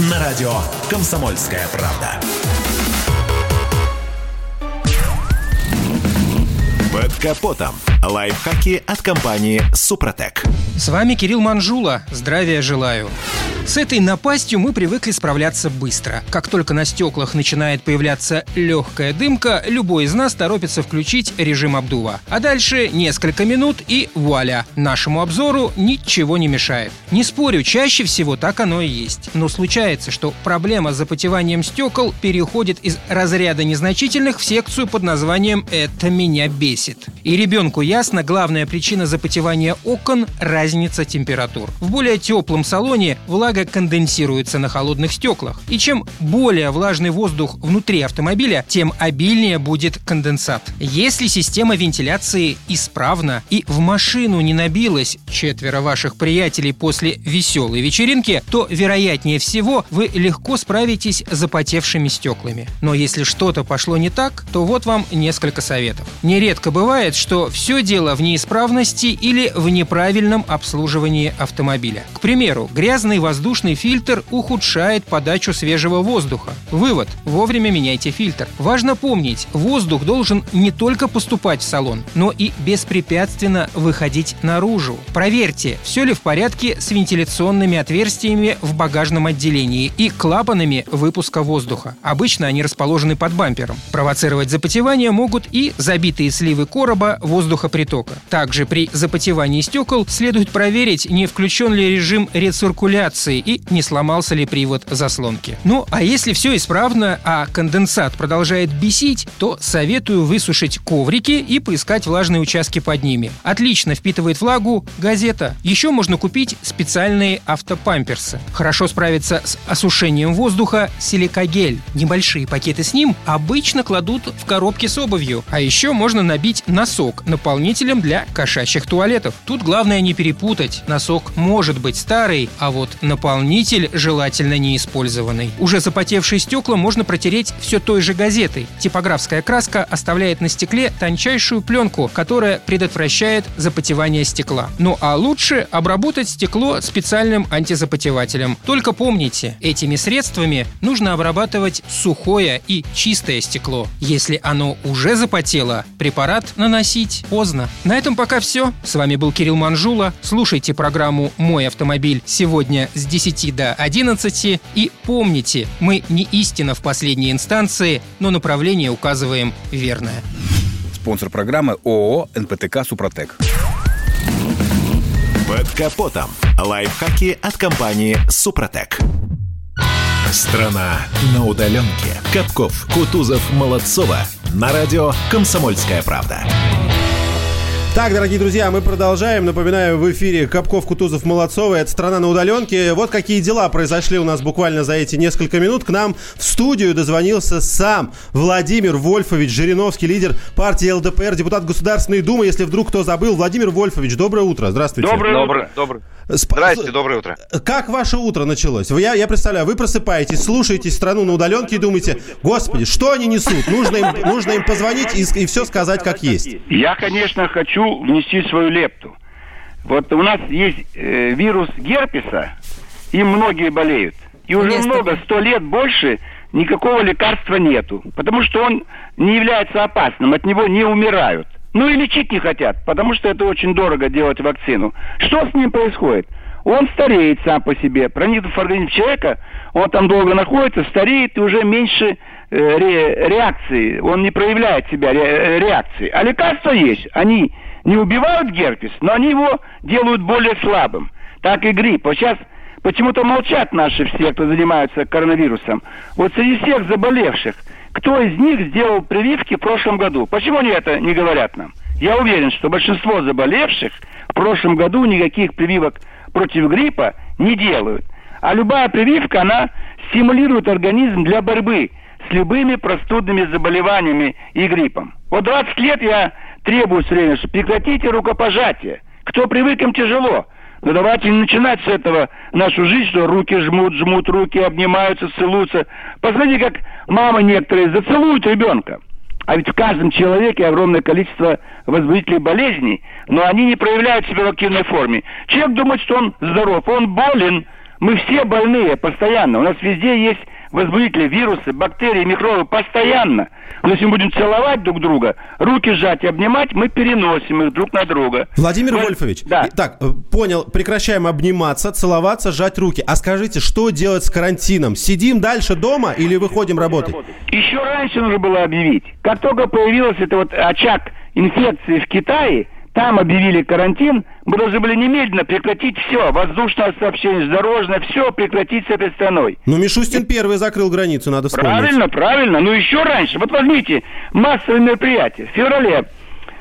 На радио «Комсомольская правда». Под капотом. Лайфхаки от компании «Супротек». С вами Кирилл Манжула. Здравия желаю. С этой напастью мы привыкли справляться быстро. Как только на стеклах начинает появляться легкая дымка, любой из нас торопится включить режим обдува. А дальше несколько минут и вуаля, нашему обзору ничего не мешает. Не спорю, чаще всего так оно и есть. Но случается, что проблема с запотеванием стекол переходит из разряда незначительных в секцию под названием «это меня бесит». И ребенку ясно, главная причина запотевания окон – разница температур. В более теплом салоне влага конденсируется на холодных стеклах. И чем более влажный воздух внутри автомобиля, тем обильнее будет конденсат. Если система вентиляции исправна и в машину не набилось четверо ваших приятелей после веселой вечеринки, то, вероятнее всего, вы легко справитесь с запотевшими стеклами. Но если что-то пошло не так, то вот вам несколько советов. Нередко бывает, что все дело в неисправности или в неправильном обслуживании автомобиля. К примеру, грязный воздушный фильтр ухудшает подачу свежего воздуха. Вывод – вовремя меняйте фильтр. Важно помнить, воздух должен не только поступать в салон, но и беспрепятственно выходить наружу. Проверьте, все ли в порядке с вентиляционными отверстиями в багажном отделении и клапанами выпуска воздуха. Обычно они расположены под бампером. Провоцировать запотевание могут и забитые сливы короба воздухопритока. Также при запотевании стекол следует проверить, не включен ли режим рециркуляции и не сломался ли привод заслонки. Ну, а если все исправно, а конденсат продолжает бесить, то советую высушить коврики и поискать влажные участки под ними. Отлично впитывает влагу газета. Еще можно купить специальные автопамперсы. Хорошо справится с осушением воздуха силикагель. Небольшие пакеты с ним обычно кладут в коробки с обувью. А еще можно набить носок наполнителем для кошачьих туалетов. Тут главное не перепутать. Носок может быть старый, а вот наполнитель желательно не использованный. Уже запотевшие стекла можно протереть все той же газетой. Типографская краска оставляет на стекле тончайшую пленку, которая предотвращает запотевание стекла. Ну а лучше обработать стекло специальным антизапотевателем. Только помните, этими средствами нужно обрабатывать сухое и чистое стекло. Если оно уже запотело, препарат наносить поздно. На этом пока все. С вами был Кирилл Манжула. Слушайте программу «Мой автомобиль» сегодня с 10 до 11. И помните, мы не истина в последней инстанции, но направление указываем верное. Спонсор программы ООО «НПТК Супротек». Под капотом. Лайфхаки от компании «Супротек». Страна на удаленке. Капков, Кутузов, Молодцова. На радио «Комсомольская правда». Так, дорогие друзья, мы продолжаем. Напоминаю, в эфире Капков, Кутузов, Молодцова. Это «Страна на удаленке». Вот какие дела произошли у нас буквально за эти несколько минут. К нам в студию дозвонился сам Владимир Вольфович Жириновский, лидер партии ЛДПР, депутат Государственной Думы. Если вдруг кто забыл, Владимир Вольфович, доброе утро. Здравствуйте. Доброе, доброе, доброе. Здрасте, доброе утро. Как ваше утро началось? Вы- Я, я представляю, вы просыпаетесь, слушаете страну на удаленке и думаете, господи, что они несут? Нужно им, нужно им позвонить и, и все сказать как есть. Я, конечно, хочу внести свою лепту. Вот у нас есть э, вирус герпеса, им многие болеют. И уже много, сто лет больше никакого лекарства нету. Потому что он не является опасным, от него не умирают. Ну и лечить не хотят, потому что это очень дорого делать вакцину. Что с ним происходит? Он стареет сам по себе, проникнув в организм человека, он там долго находится, стареет и уже меньше э, ре- реакции, он не проявляет себя ре- э, реакции. А лекарства есть, они не убивают герпес, но они его делают более слабым. Так и грипп. Вот сейчас почему-то молчат наши все, кто занимаются коронавирусом. Вот среди всех заболевших, кто из них сделал прививки в прошлом году? Почему они это не говорят нам? Я уверен, что большинство заболевших в прошлом году никаких прививок против гриппа не делают. А любая прививка, она стимулирует организм для борьбы с любыми простудными заболеваниями и гриппом. Вот 20 лет я требую все время, что прекратите рукопожатие. Кто привык, им тяжело. Но давайте не начинать с этого нашу жизнь, что руки жмут, жмут руки, обнимаются, целуются. Посмотрите, как мамы некоторые зацелуют ребенка. А ведь в каждом человеке огромное количество возбудителей болезней, но они не проявляют себя в активной форме. Человек думает, что он здоров, он болен. Мы все больные постоянно. У нас везде есть возбудители, вирусы, бактерии, микробы постоянно. Но если мы будем целовать друг друга, руки сжать и обнимать, мы переносим их друг на друга. Владимир Вот- Вольфович, Да. так, э, понял, прекращаем обниматься, целоваться, сжать руки. А скажите, что делать с карантином? Сидим дальше дома или выходим работать? Еще раньше нужно было объявить. Как только появился этот вот очаг инфекции в Китае, там объявили карантин, мы должны были немедленно прекратить все. Воздушное сообщение, дорожное, все прекратить с этой страной. Ну, Мишустин первый закрыл границу, надо вспомнить. Правильно, правильно. Но еще раньше. Вот возьмите массовые мероприятия. В феврале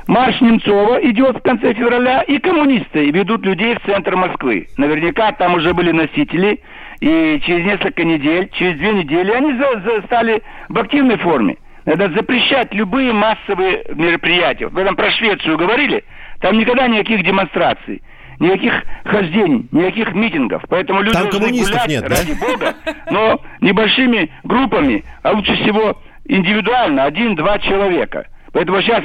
марш Немцова идет в конце февраля, и коммунисты ведут людей в центр Москвы. Наверняка там уже были носители, и через несколько недель, через две недели они за- за- стали в активной форме. Надо запрещать любые массовые мероприятия. Вы там про Швецию говорили, там никогда никаких демонстраций. Никаких хождений, никаких митингов. Поэтому люди Там должны коммунистов гулять, нет, да? ради бога, но небольшими группами, а лучше всего индивидуально, один-два человека. Поэтому сейчас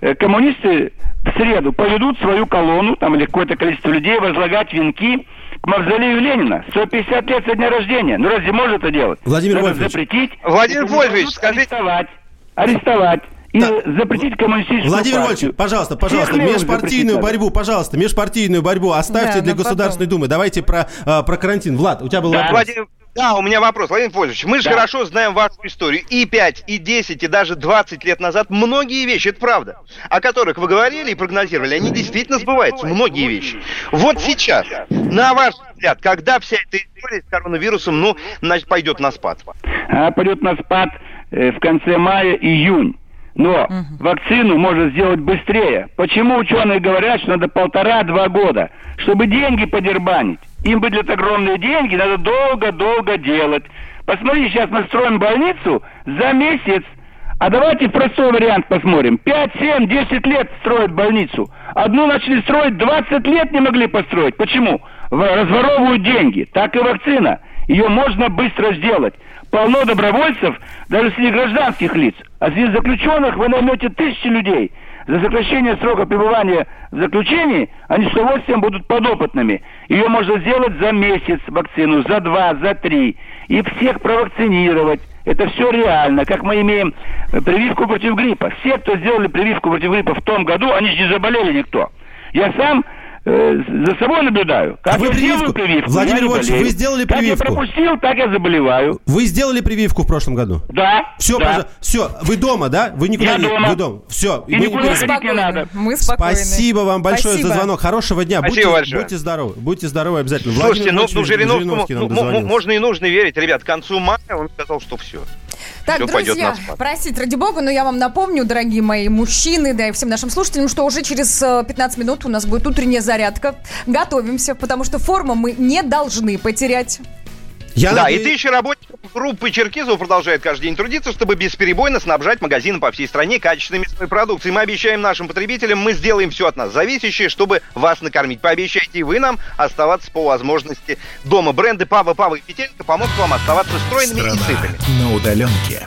э, коммунисты в среду поведут свою колонну, там или какое-то количество людей, возлагать венки к мавзолею Ленина. 150 лет со дня рождения. Ну разве может это делать? Владимир Надо Вольфович. запретить. Владимир Вольфович, скажите- Арестовать. Арестовать. И запретить коммунистическую Владимир партию. Вольфович, пожалуйста, пожалуйста, Всех межпартийную борьбу, пожалуйста, межпартийную борьбу оставьте Да, для Государственной Думы. Давайте про, а, про карантин. Влад, у тебя был вопрос. Владимир, да, у меня вопрос, Владимир Вольфович. Мы же Да. хорошо знаем вашу историю. И 5, и 10, и даже 20 лет назад многие вещи, это правда, о которых вы говорили и прогнозировали, они действительно сбываются, многие вещи. Вот сейчас, на ваш взгляд, когда вся эта история с коронавирусом, ну, значит, пойдет на спад? Она пойдет на спад э, в конце мая, июнь. Но вакцину можно сделать быстрее. Почему ученые говорят, что надо полтора-два года, чтобы деньги подербанить? Им выделят огромные деньги, надо долго-долго делать. Посмотрите, сейчас мы строим больницу за месяц. А давайте простой вариант посмотрим. 5, 7, 10 лет строят больницу. Одну начали строить, 20 лет не могли построить. Почему? Разворовывают деньги. Так и вакцина. Ее можно быстро сделать. Полно добровольцев, даже среди гражданских лиц. А среди заключенных вы наймете тысячи людей. За сокращение срока пребывания в заключении они с удовольствием будут подопытными. Ее можно сделать за месяц вакцину, за два, за три. И всех провакцинировать. Это все реально. Как мы имеем э, прививку против гриппа. Все, кто сделали прививку против гриппа в том году, они же не заболели никто. Я сам за собой наблюдаю. Как А вы я прививку- сделаю прививку, Владимир не Иванович, вы сделали Как прививку? я пропустил, так я заболеваю. Вы сделали прививку в прошлом году? Да. Все, да. все, вы дома, да? Вы никуда Я не... дома. Вы дома. Все. И никуда ходить не надо. Мы спокойны. Спасибо вам большое Спасибо. за звонок. Хорошего дня. Спасибо будьте, большое. будьте здоровы. Будьте здоровы обязательно. Слушайте, ну, Владимир ну Владимирович Жириновскому Жириновский нам ну, м- дозвонился. можно и нужно верить, ребят. К концу мая он сказал, что все. Так, все друзья, простите, ради бога, но я вам напомню, дорогие мои мужчины, да и всем нашим слушателям, что уже через э, 15 минут у нас будет утренняя зарядка. Готовимся, потому что форму мы не должны потерять. Я да, надеюсь- и тысяча работников группы Черкизова продолжают каждый день трудиться, чтобы бесперебойно снабжать магазины по всей стране качественной мясной продукцией. Мы обещаем нашим потребителям, мы сделаем все от нас зависящее, чтобы вас накормить. Пообещайте и вы нам оставаться по возможности дома. Бренды Пава, Пава и Петелька помогут вам оставаться стройными и Страна сытыми. на удаленке.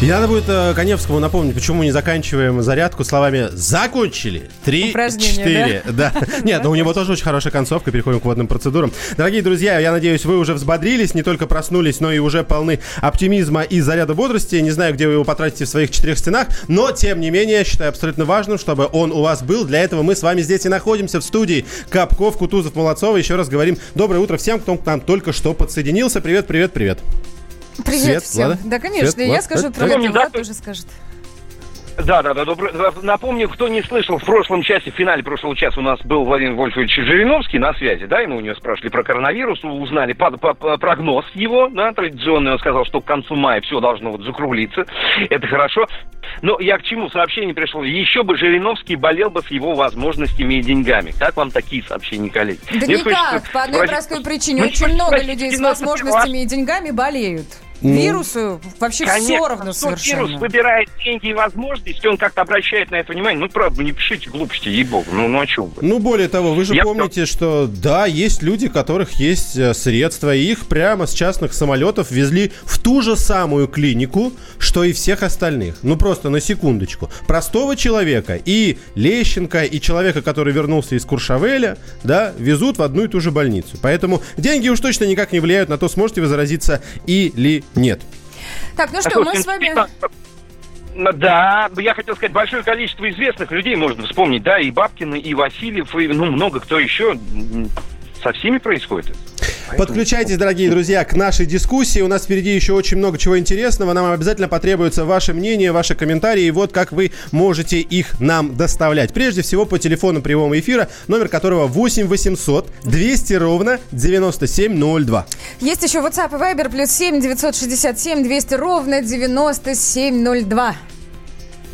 И надо будет э, Коневскому напомнить, почему мы не заканчиваем зарядку словами «закончили». Три, Упражнение, четыре. Да? Нет, но у него тоже очень хорошая концовка. Переходим к водным процедурам. Дорогие друзья, я надеюсь, вы уже взбодрились, не только проснулись, но и уже полны оптимизма и заряда бодрости. Не знаю, где вы его потратите в своих четырех стенах, но, тем не менее, считаю абсолютно важным, чтобы он у вас был. Для этого мы с вами здесь и находимся в студии Капков, Кутузов, Молодцова. Еще раз говорим доброе утро всем, кто к нам только что подсоединился. Привет, привет, привет. Привет Свет, всем. Влада? Да, конечно, Свет, я Влад? скажу привет, и Помню, Влад да? тоже скажет. Да, да, да, добро- Напомню, кто не слышал, в прошлом часе, в финале прошлого часа у нас был Владимир Вольфович Жириновский на связи, да, и мы у него спрашивали про коронавирус, узнали по- по- по- прогноз его, да, традиционный, он сказал, что к концу мая все должно вот закруглиться, это хорошо. Но я к чему сообщение пришло? Еще бы Жириновский болел бы с его возможностями и деньгами. Как вам такие сообщения, коллеги? Да Мне никак, хочется по одной простой причине. Очень много людей с возможностями и деньгами болеют. Ну, Вирусу вообще все Конечно, равно что вирус совершенно. выбирает деньги и возможности, он как-то обращает на это внимание. Ну, правда, не пишите глупости, ей-богу. Ну, ну о чем вы? Ну, более того, вы же Я помните, что да, есть люди, у которых есть э, средства, и их прямо с частных самолетов везли в ту же самую клинику, что и всех остальных. Ну, просто на секундочку. Простого человека и Лещенко, и человека, который вернулся из Куршавеля, да, везут в одну и ту же больницу. Поэтому деньги уж точно никак не влияют на то, сможете вы заразиться или нет. Так, ну что, мы с вами... Ну, Да, я хотел сказать, большое количество известных людей можно вспомнить, да, и Бабкина, и Васильев, и ну, много кто еще. Со всеми происходит. это. Подключайтесь, дорогие друзья, к нашей дискуссии. У нас впереди еще очень много чего интересного. Нам обязательно потребуется ваше мнение, ваши комментарии. И вот как вы можете их нам доставлять. Прежде всего, по телефону прямого эфира, номер которого 8 800 200 ровно 9702. Есть еще WhatsApp и Viber, плюс 7 967 200 ровно 9702.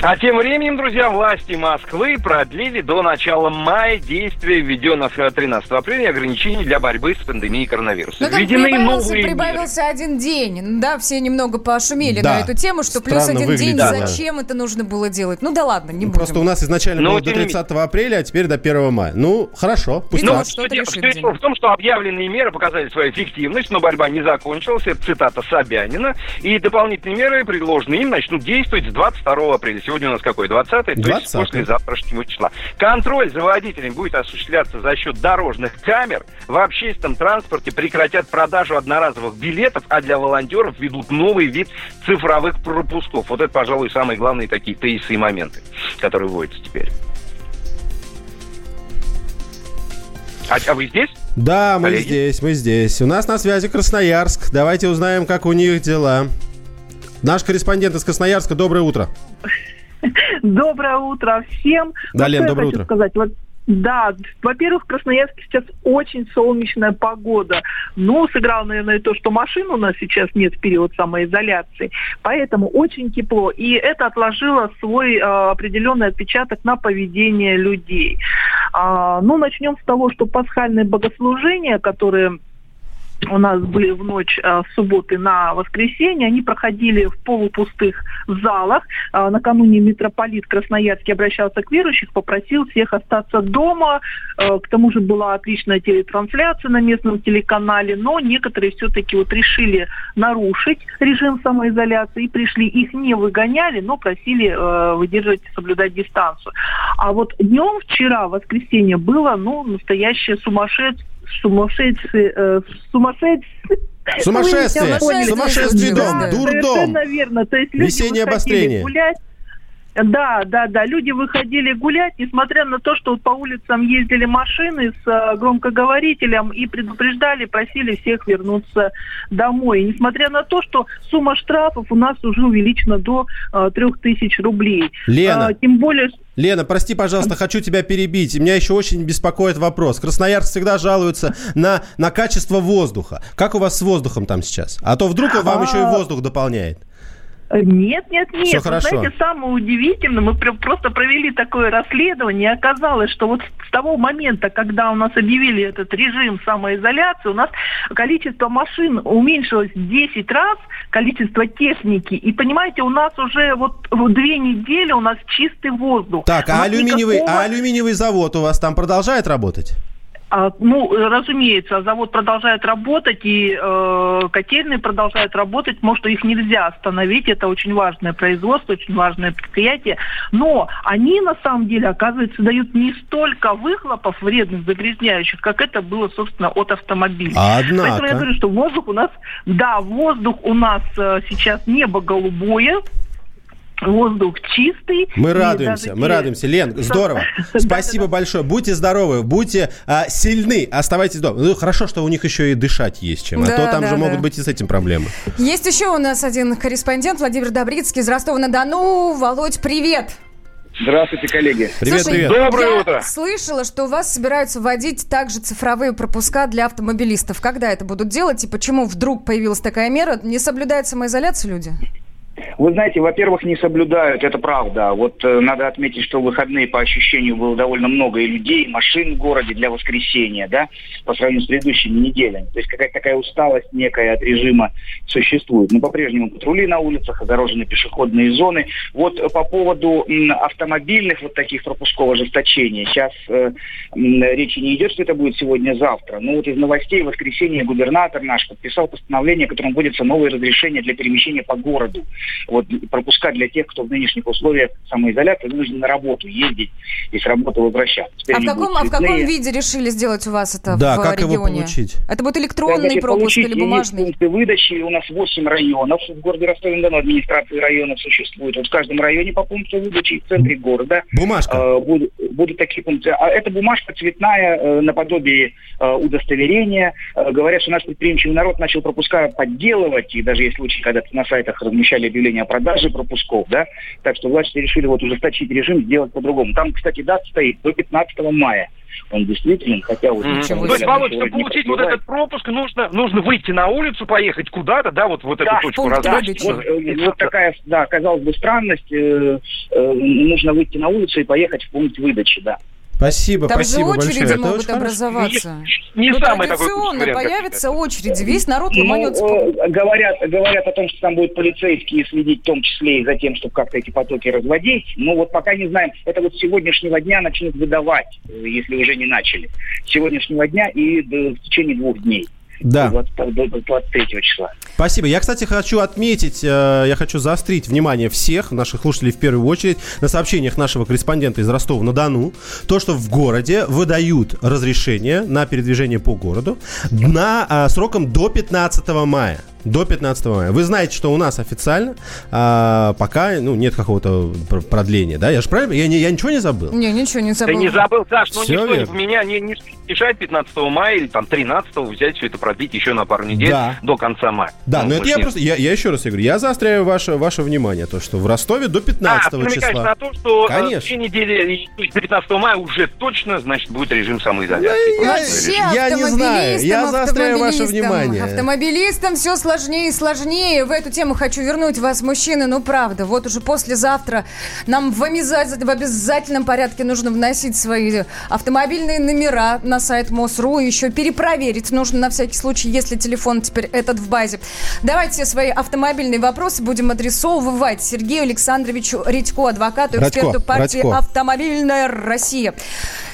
А тем временем, друзья, власти Москвы продлили до начала мая действия введенных э, 13 апреля ограничений для борьбы с пандемией коронавируса. Ну, там Введены прибавился, новые прибавился один день. Ну Да, все немного пошумели Да. на эту тему, что плюс Странно один день, выглядит, да. зачем это нужно было делать? Ну да ладно, не будем. Просто у нас изначально Но было до тем не 30 апреля, а теперь до 1 мая. Ну, хорошо, пусть Ну, так. вот что дело, все дело в том, что объявленные меры показали свою эффективность, но борьба не закончилась. Это цитата Собянина. И дополнительные меры, предложенные им, начнут действовать с 22 апреля. Сегодня у нас какой? 20 то есть 20-е. после завтрашнего числа. Контроль за водителями будет осуществляться за счет дорожных камер. В общественном транспорте прекратят продажу одноразовых билетов, а для волонтеров ведут новый вид цифровых пропусков. Вот это, пожалуй, самые главные такие тезисы и моменты, которые вводятся теперь. А, а вы здесь? Да, мы Коллеги? здесь, мы здесь. У нас на связи Красноярск. Давайте узнаем, как у них дела. Наш корреспондент из Красноярска, доброе утро. Доброе утро всем. Да, Лен, доброе хочу утро. сказать. Вот да, во-первых, в Красноярске сейчас очень солнечная погода. Ну, сыграло, наверное, и то, что машин у нас сейчас нет в период самоизоляции. Поэтому очень тепло. И это отложило свой э, определенный отпечаток на поведение людей. А, ну, начнем с того, что пасхальные богослужения, которые у нас были в ночь э, с субботы на воскресенье. Они проходили в полупустых залах. Э, накануне митрополит Красноярский обращался к верующим, попросил всех остаться дома. Э, к тому же была отличная телетрансляция на местном телеканале, но некоторые все-таки вот решили нарушить режим самоизоляции и пришли. Их не выгоняли, но просили э, выдерживать, соблюдать дистанцию. А вот днем вчера, воскресенье, было ну, настоящее сумасшествие сумасшедший, э, сумасшедший Сумасшествие! Сумасшествие дом, дурдом! Совершенно верно. То есть люди Весеннее обострение. гулять. Да, да, да. Люди выходили гулять, несмотря на то, что вот по улицам ездили машины с э, громкоговорителем и предупреждали, просили всех вернуться домой. И несмотря на то, что сумма штрафов у нас уже увеличена до э, 3000 рублей. Лена. Э, тем более, Лена, прости, пожалуйста, хочу тебя перебить. Меня еще очень беспокоит вопрос. Красноярск всегда жалуется на, на качество воздуха. Как у вас с воздухом там сейчас? А то вдруг вам еще и воздух дополняет. Нет, нет, нет. Вы хорошо. знаете, самое удивительное, мы пр- просто провели такое расследование, и оказалось, что вот с того момента, когда у нас объявили этот режим самоизоляции, у нас количество машин уменьшилось в 10 раз, количество техники. И понимаете, у нас уже вот две недели у нас чистый воздух. Так, а алюминиевый, никакого- а алюминиевый завод у вас там продолжает работать? А, ну, разумеется, завод продолжает работать, и э, котельные продолжают работать. Может, их нельзя остановить, это очень важное производство, очень важное предприятие. Но они, на самом деле, оказывается, дают не столько выхлопов вредных, загрязняющих, как это было, собственно, от автомобиля. Однако. Поэтому я говорю, что воздух у нас, да, воздух у нас э, сейчас небо голубое, воздух чистый. Мы радуемся, даже мы радуемся. Лен, здорово. Спасибо большое. Будьте здоровы, будьте а, сильны, оставайтесь дома. Ну, хорошо, что у них еще и дышать есть чем. А Да, то там да, же да. могут быть и с этим проблемы. Есть еще у нас один корреспондент Владимир Добрицкий из Ростова-на-Дону. Володь, привет! Здравствуйте, коллеги. Слушай, Доброе я утро. слышала, что у вас собираются вводить также цифровые пропуска для автомобилистов. Когда это будут делать и почему вдруг появилась такая мера? Не соблюдают самоизоляцию люди? Вы знаете, во-первых, не соблюдают, это правда. Вот э, надо отметить, что в выходные по ощущению было довольно много и людей, и машин в городе для воскресенья, да, по сравнению с предыдущими неделями. То есть какая-то такая усталость некая от режима существует. Но по-прежнему патрули на улицах, огорожены пешеходные зоны. Вот э, по поводу м, автомобильных вот таких пропусков ожесточения, сейчас э, м, речи не идет, что это будет сегодня-завтра. Но вот из новостей в воскресенье губернатор наш подписал постановление, которым вводятся новые разрешения для перемещения по городу. Вот пропуска для тех, кто в нынешних условиях самоизоляции вынужден на работу ездить и с работы возвращаться. Теперь А в каком, а в каком виде решили сделать у вас это Да, в как его регионе? получить? Это будет Да, электронный значит, пропуск получить или есть бумажный? пункты выдачи. У нас 8 районов в городе Ростове-на-Дону, администрации районов существует. Вот в каждом районе по пункту выдачи в центре города Бумажка. э, будут, будут такие пункты. А эта бумажка цветная, э, наподобие э, удостоверения. Э, говорят, что наш предприимчивый народ начал пропуска подделывать, и даже есть случаи, когда на сайтах размещали объявления о продаже пропусков, да, так что власти решили вот ужесточить режим, сделать по-другому. Там, кстати, дата стоит до 15 мая. Он действительно, хотя вот... Ничего То есть, Володь, чтобы получить вот этот пропуск, нужно, нужно выйти на улицу, поехать куда-то, да, вот, вот Да, эту точку да, разместить. вот, э, вот такая, да, казалось бы, странность. э, э, нужно выйти на улицу и поехать в пункт выдачи, да. Спасибо, Там спасибо же очереди большое. Могут очень образоваться. Не ну, самый такой традиционно как появятся очереди. Весь народ Ну, ломанется. э, говорят, говорят о том, что там будут полицейские следить, в том числе и за тем, чтобы как-то эти потоки разводить. Ну вот пока не знаем. Это вот с сегодняшнего дня начнут выдавать, э, если уже не начали. С сегодняшнего дня и до- в течение двух дней. Да. До 20 до 23 числа. Спасибо. Я, кстати, хочу отметить, э, я хочу заострить внимание всех наших слушателей в первую очередь на сообщениях нашего корреспондента из Ростова-на-Дону. То, что в городе выдают разрешение на передвижение по городу на а, сроком до 15 мая. До 15 мая. Вы знаете, что у нас официально а, пока ну, нет какого-то пр- продления, да? Я же правильно? Я, не, я ничего не забыл? Не, ничего не Ты забыл. не забыл, Саш, ну Всё ничто не верно. поменя- не, не, решать 15 мая или там 13 взять все это продлить еще на пару недель Да. до конца мая. Да, Ну, но это я нет. просто, я, я еще раз я говорю, я заостряю ваше, ваше внимание, то, что в Ростове до 15 а, ты числа. на то, что э, Конечно. две недели, и- то есть до 15 мая уже точно, значит, будет режим самоизоляции. я- Просто режим. я не знаю, я заостряю ваше внимание. Автомобилистам все сложнее и сложнее. В эту тему хочу вернуть вас, мужчины. Ну, правда, вот уже послезавтра нам в, обяза- в обязательном порядке нужно вносить свои автомобильные номера на сайт МОСРУ. Еще перепроверить нужно на всякий случай, если телефон теперь этот в базе. Давайте свои автомобильные вопросы будем адресовывать Сергею Александровичу Редько, адвокату, Радько, эксперту партии Радько. «Автомобильная Россия».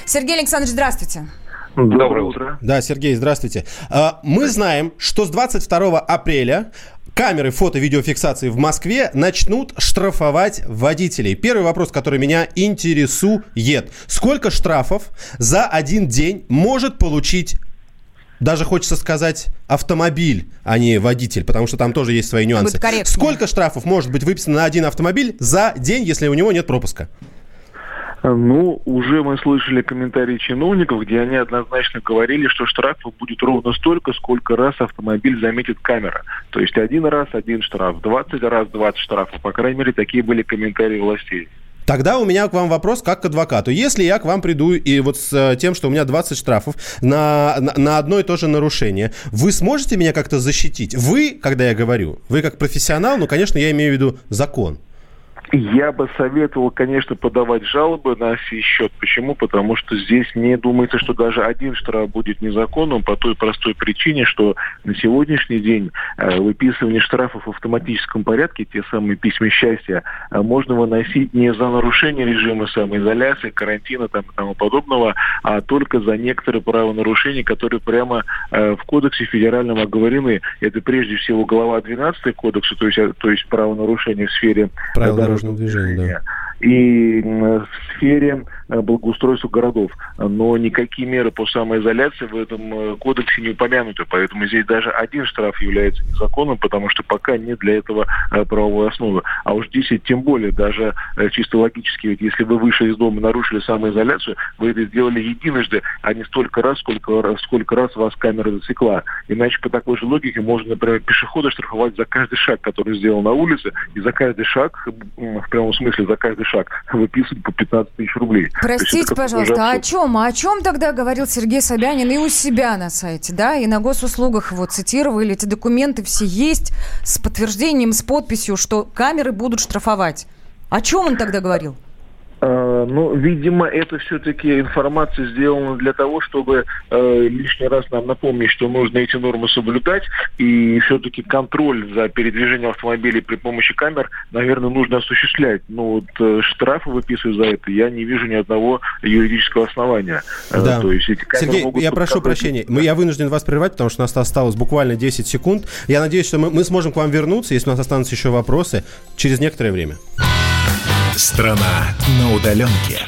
Сергей Александрович, здравствуйте. Доброе утро. Да, Сергей, здравствуйте. А, Мы знаем, что с 22 апреля камеры фото-видеофиксации в Москве начнут штрафовать водителей. Первый вопрос, который меня интересует. Сколько штрафов за один день может получить даже хочется сказать автомобиль, а не водитель, потому что там тоже есть свои нюансы. Сколько штрафов может быть выписано на один автомобиль за день, если у него нет пропуска? Ну, уже мы слышали комментарии чиновников, где они однозначно говорили, что штрафов будет ровно столько, сколько раз автомобиль заметит камера. То есть один раз один штраф, 20 раз 20 штрафов. По крайней мере, такие были комментарии властей. Тогда у меня к вам вопрос как к адвокату. Если я к вам приду и вот с э, тем, что у меня 20 штрафов на, на, на одно и то же нарушение, вы сможете меня как-то защитить? Вы, когда я говорю, вы как профессионал, ну, конечно, я имею в виду закон. Я бы советовал, конечно, подавать жалобы на сей счет. Почему? Потому что здесь мне думается, что даже один штраф будет незаконным по той простой причине, что на сегодняшний день э, выписывание штрафов в автоматическом порядке, те самые письма счастья, э, можно выносить не за нарушение режима самоизоляции, карантина там, и тому подобного, а только за некоторые правонарушения, которые прямо э, в кодексе федеральном оговорены. Это прежде всего глава 12 кодекса, то есть, то есть правонарушения в сфере Правила дорожного движения, да. И в сфере э, благоустройства городов. Но никакие меры по самоизоляции в этом э, кодексе не упомянуты. Поэтому здесь даже один штраф является незаконным, потому что пока нет для этого э, правовой основы. А уж 10 тем более, даже чисто логически, ведь если вы вышли из дома и нарушили самоизоляцию, вы это сделали единожды, а не столько раз, сколько сколько раз вас камера засекла. Иначе по такой же логике можно, например, пешехода штрафовать за каждый шаг, который сделал на улице, и за каждый шаг, в прямом смысле за каждый шаг, выписывать по 15 тысяч рублей. Есть Простите, какой-то пожалуйста, а о чем? А о чем тогда говорил Сергей Собянин и у себя на сайте, да? И на госуслугах его цитировали, эти документы все есть с подтверждением, с подписью, что камеры будут штрафовать. О чем он тогда говорил? А, Ну, видимо, это все-таки информация сделана для того, чтобы э, лишний раз нам напомнить, что нужно эти нормы соблюдать, и все-таки контроль за передвижением автомобилей при помощи камер, наверное, нужно осуществлять. Но вот э, штрафы выписывать за это я не вижу ни одного юридического основания. Э, Да. То есть эти камеры Сергей, могут я прошу прощения. Мы- Я вынужден вас прервать, потому что у нас осталось буквально 10 секунд. Я надеюсь, что мы, мы сможем к вам вернуться, если у нас останутся еще вопросы, через некоторое время. Страна на удаленке.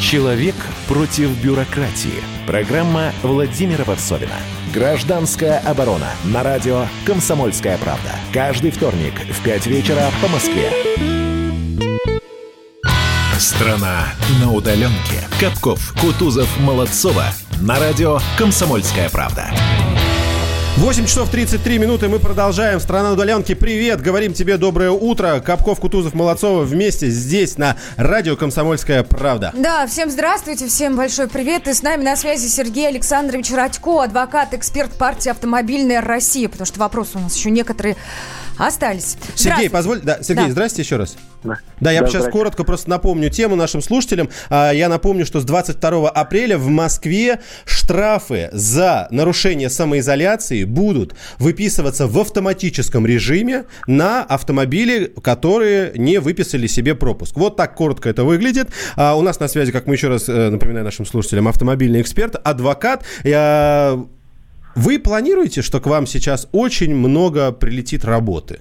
Человек против бюрократии. Программа Владимира Варсовина. Гражданская оборона. На радио «Комсомольская правда». Каждый вторник в 5 вечера по Москве. Страна на удаленке. Капков, Кутузов, Молодцова. На радио «Комсомольская правда». 8 часов 33 минуты, мы продолжаем. Страна на удаленке, привет, говорим тебе доброе утро. Капков, Кутузов, Молодцова вместе здесь на радио «Комсомольская правда». Да, всем здравствуйте, всем большой привет. И с нами на связи Сергей Александрович Радько, адвокат, эксперт партии «Автомобильная Россия», потому что вопросы у нас еще некоторые остались. Сергей, позволь, да, Сергей, Да. здрасте еще раз. Да, я Да, сейчас здрасте. коротко просто напомню тему нашим слушателям. А, Я напомню, что с 22 апреля в Москве штрафы за нарушение самоизоляции будут выписываться в автоматическом режиме на автомобили, которые не выписали себе пропуск. Вот так коротко это выглядит. А, У нас на связи, как мы еще раз э, напоминаю нашим слушателям, автомобильный эксперт, адвокат. Я- Вы планируете, что к вам сейчас очень много прилетит работы?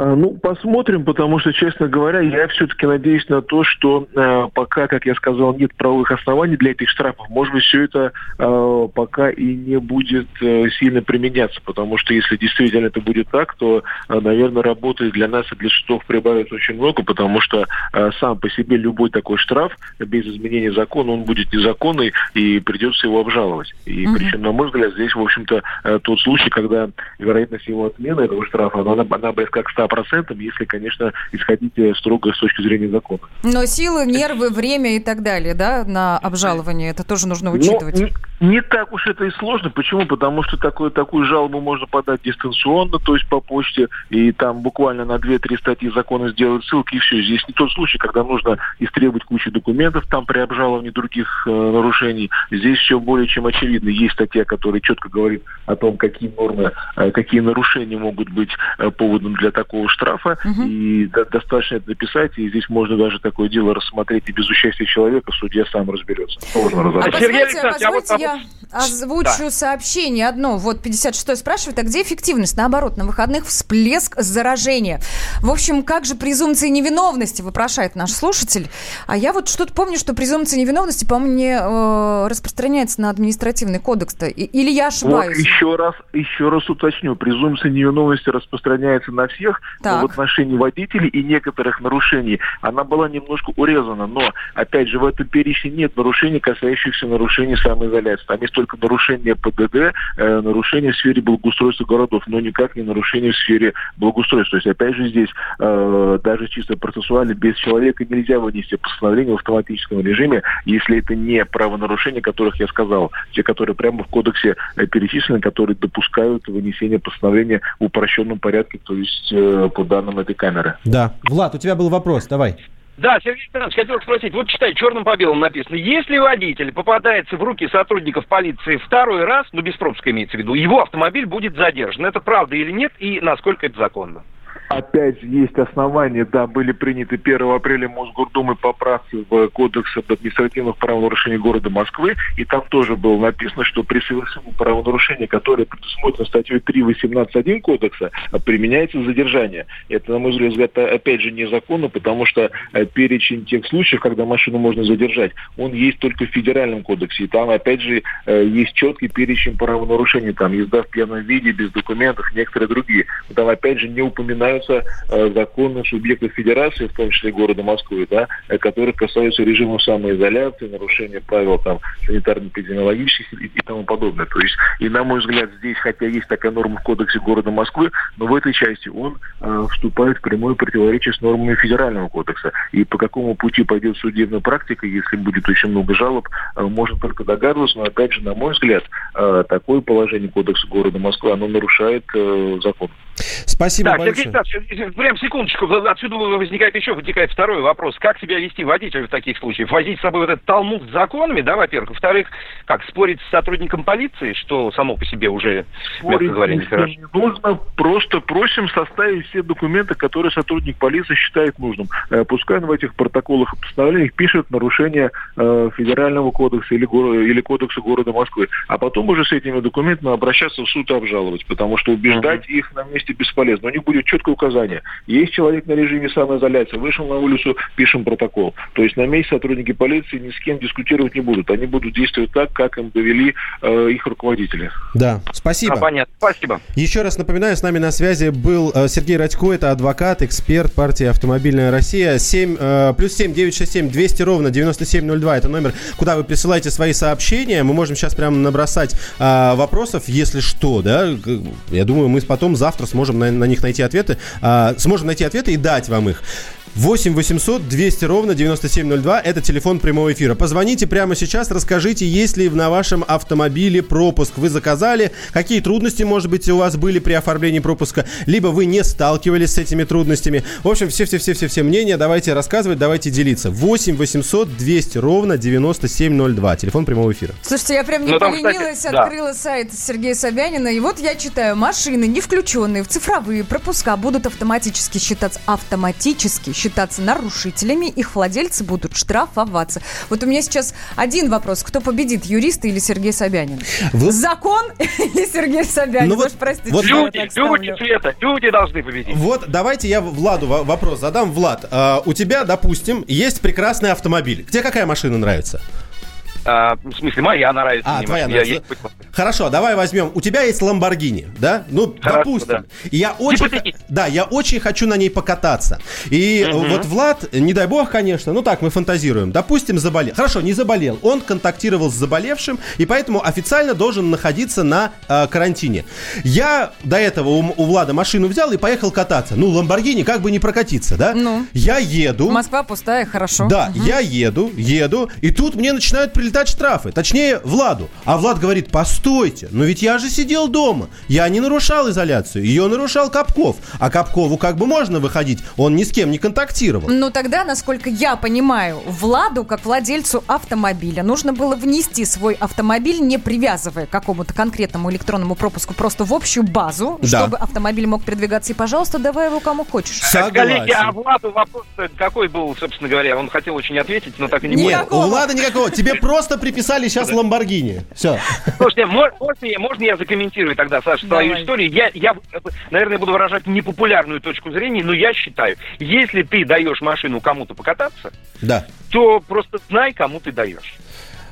А, Ну, посмотрим, потому что, честно говоря, я все-таки надеюсь на то, что э, пока, как я сказал, нет правовых оснований для этих штрафов, может быть, все это э, пока и не будет э, сильно применяться, потому что если действительно это будет так, то, э, наверное, работы для нас и для судов прибавится очень много, потому что э, сам по себе любой такой штраф без изменения закона, он будет незаконный и придется его обжаловать. И Мгм. причем, на мой взгляд, здесь, в общем-то, э, тот случай, когда вероятность его отмены этого штрафа, она, она близка к 100%, если, конечно, исходить э, строго с точки зрения закона. Но силы, нервы, время и так далее, да, на обжалование, это тоже нужно Но учитывать. не, не так уж это и сложно. Почему? Потому что такое, такую жалобу можно подать дистанционно, то есть по почте, и там буквально на 2-3 статьи закона сделать ссылки, и все. Здесь не тот случай, когда нужно истребовать кучу документов там при обжаловании других э, нарушений. Здесь все более чем очевидно. Есть статья, которая четко говорит о том, какие нормы, э, какие нарушения могут быть э, поводом для такого штрафа, и до- достаточно это написать, и здесь можно даже такое дело рассмотреть и без участия человека, судья сам разберется. Можно А разобраться. позвольте, позвольте я озвучу сообщение одно. Вот 56-й спрашивает, а где эффективность? Наоборот, на выходных всплеск заражения. В общем, как же презумпция невиновности, вопрошает наш слушатель. А я вот что-то помню, что презумпция невиновности, по-моему, не э, распространяется на административный кодекс-то. Или я Вот ошибаюсь? еще раз, еще раз уточню. Презумпция невиновности распространяется на всех, Так. но в отношении водителей и некоторых нарушений она была немножко урезана. Но, опять же, в этом перечне нет нарушений, касающихся нарушений самоизоляции. Там есть только нарушения ПДД, э, нарушения в сфере благоустройства городов, но никак не нарушения в сфере благоустройства. То есть, опять же, здесь э, даже чисто процессуально без человека нельзя вынести постановление в автоматическом режиме, если это не правонарушения, которых я сказал, те, которые прямо в кодексе э, перечислены, которые допускают вынесение постановления в упрощенном порядке, то есть э, по данным этой камеры. Да. Влад, у тебя был вопрос, давай. Да, Сергей Александрович, хотел спросить, вот читай, черным по белому написано, если водитель попадается в руки сотрудников полиции второй раз, ну без пропуска имеется в виду, его автомобиль будет задержан. Это правда или нет, и насколько это законно? Опять есть основания, да, были приняты 1 апреля Мосгордумы поправки в Кодекс об административных правонарушениях города Москвы, и там тоже было написано, что при совершении правонарушения, которое предусмотрено статьей 3.18.1 Кодекса, применяется задержание. Это, на мой взгляд, опять же незаконно, потому что э, перечень тех случаев, когда машину можно задержать, он есть только в федеральном кодексе, и там, опять же, э, есть четкий перечень правонарушений, там езда в пьяном виде, без документов, некоторые другие. Там, опять же, не упоминаются э, законы субъектов федерации, в том числе города Москвы, да, э, которые касаются режима самоизоляции, нарушения правил там санитарно-эпидемиологических и, и тому подобное. То есть, и на мой взгляд, здесь, хотя есть такая норма в кодексе города Москвы, но в этой части он э, вступает в прямое противоречие с нормами федерального кодекса. И по какому пути пойдет судебная практика, если будет очень много жалоб, э, можно только догадываться, но опять же, на мой взгляд, э, такое положение кодекса города Москвы, оно нарушает э, закон. Спасибо да, большое. Сергей Александрович, прям секундочку, отсюда возникает еще возникает второй вопрос. Как себя вести водителю в таких случаях? Возить с собой вот этот талмуд с законами, да, во-первых. Во-вторых, как спорить с сотрудником полиции, что само по себе уже, мягко Спорить говоря, ни не хорошо. не нужно, просто просим составить все документы, которые сотрудник полиции считает нужным. Э, Пускай он в этих протоколах и постановлениях пишет нарушение э, федерального кодекса или, или кодекса города Москвы, а потом уже с этими документами обращаться в суд и обжаловать, потому что убеждать их на месте бесполезно. У них будет четкое указание. Есть человек на режиме самоизоляции, вышел на улицу, пишем протокол. То есть на месте сотрудники полиции ни с кем дискутировать не будут. Они будут действовать так, как им довели э, их руководители. Да, спасибо. А, понятно. Спасибо. Еще раз напоминаю, с нами на связи был э, Сергей Радько, это адвокат, эксперт партии «Автомобильная Россия». 7, э, плюс 7 967 200 ровно 9702, это номер, куда вы присылаете свои сообщения. Мы можем сейчас прямо набросать э, вопросов, если что, да. Я думаю, мы потом завтра сможем на, на них найти ответы, э, сможем найти ответы и дать вам их. 8 800 200 ровно 9702. Это телефон прямого эфира. Позвоните прямо сейчас, расскажите, есть ли на вашем автомобиле пропуск. Вы заказали, какие трудности, может быть, у вас были при оформлении пропуска, либо вы не сталкивались с этими трудностями. В общем, все-все-все-все мнения давайте рассказывать, давайте делиться. 8 800 200 ровно 9702. Телефон прямого эфира. Слушайте, я прям не Ну, там, поленилась, кстати, да. открыла сайт Сергея Собянина, и вот я читаю, машины, не включенные в цифровые пропуска, будут автоматически считаться, автоматически считаться нарушителями, их владельцы будут штрафоваться. Вот у меня сейчас один вопрос, кто победит, юристы или Сергей Собянин? Вы- Закон или Сергей Собянин? Ну вот- простите, вот Люди, люди, Света, люди должны победить. Вот давайте я Владу во- вопрос задам. Влад, а, у тебя, допустим, есть прекрасный автомобиль. Тебе какая машина нравится? А, в смысле, моя нравится. А, твоя машина. Я нравится. есть- Хорошо, давай возьмем. У тебя есть Ламборгини, да? Ну, Хорошо, допустим. да. Я очень, Гипотетически. да, я очень хочу на ней покататься. И Мгм. вот Влад, не дай бог, конечно, ну так мы фантазируем. Допустим, заболел. Хорошо, не заболел. Он контактировал с заболевшим, и поэтому официально должен находиться на э, карантине. Я до этого у, у Влада машину взял и поехал кататься. Ну, Ламборгини как бы не прокатиться, да? Ну. Я еду. Москва пустая, хорошо. Да, Мгм. я еду, еду, и тут мне начинают прилетать штрафы. Точнее, Владу. А Влад говорит, постойте, но ведь я же сидел дома. Я не нарушал изоляцию. Ее нарушал Капков. А Капкову как бы можно выходить. Он ни с кем не контактировал. Ну тогда, насколько я понимаю, Владу, как владельцу автомобиля, нужно было внести свой автомобиль, не привязывая к какому-то конкретному электронному пропуску, просто в общую базу, Да. чтобы автомобиль мог передвигаться. И, пожалуйста, давай его кому хочешь. Коллеги, а Владу вопрос какой был, собственно говоря? Он хотел очень ответить, но так и не Нет, понял. у Влада никакого. Тебе просто приписали сейчас Ламборгини. Все. Слушайте, мо- можно, я- можно я закомментирую тогда, Саша, твою историю? Я, я, наверное, буду выражать непопулярную точку зрения, но я считаю, если ты даешь машину кому-то покататься, Да. то просто знай, кому ты даешь.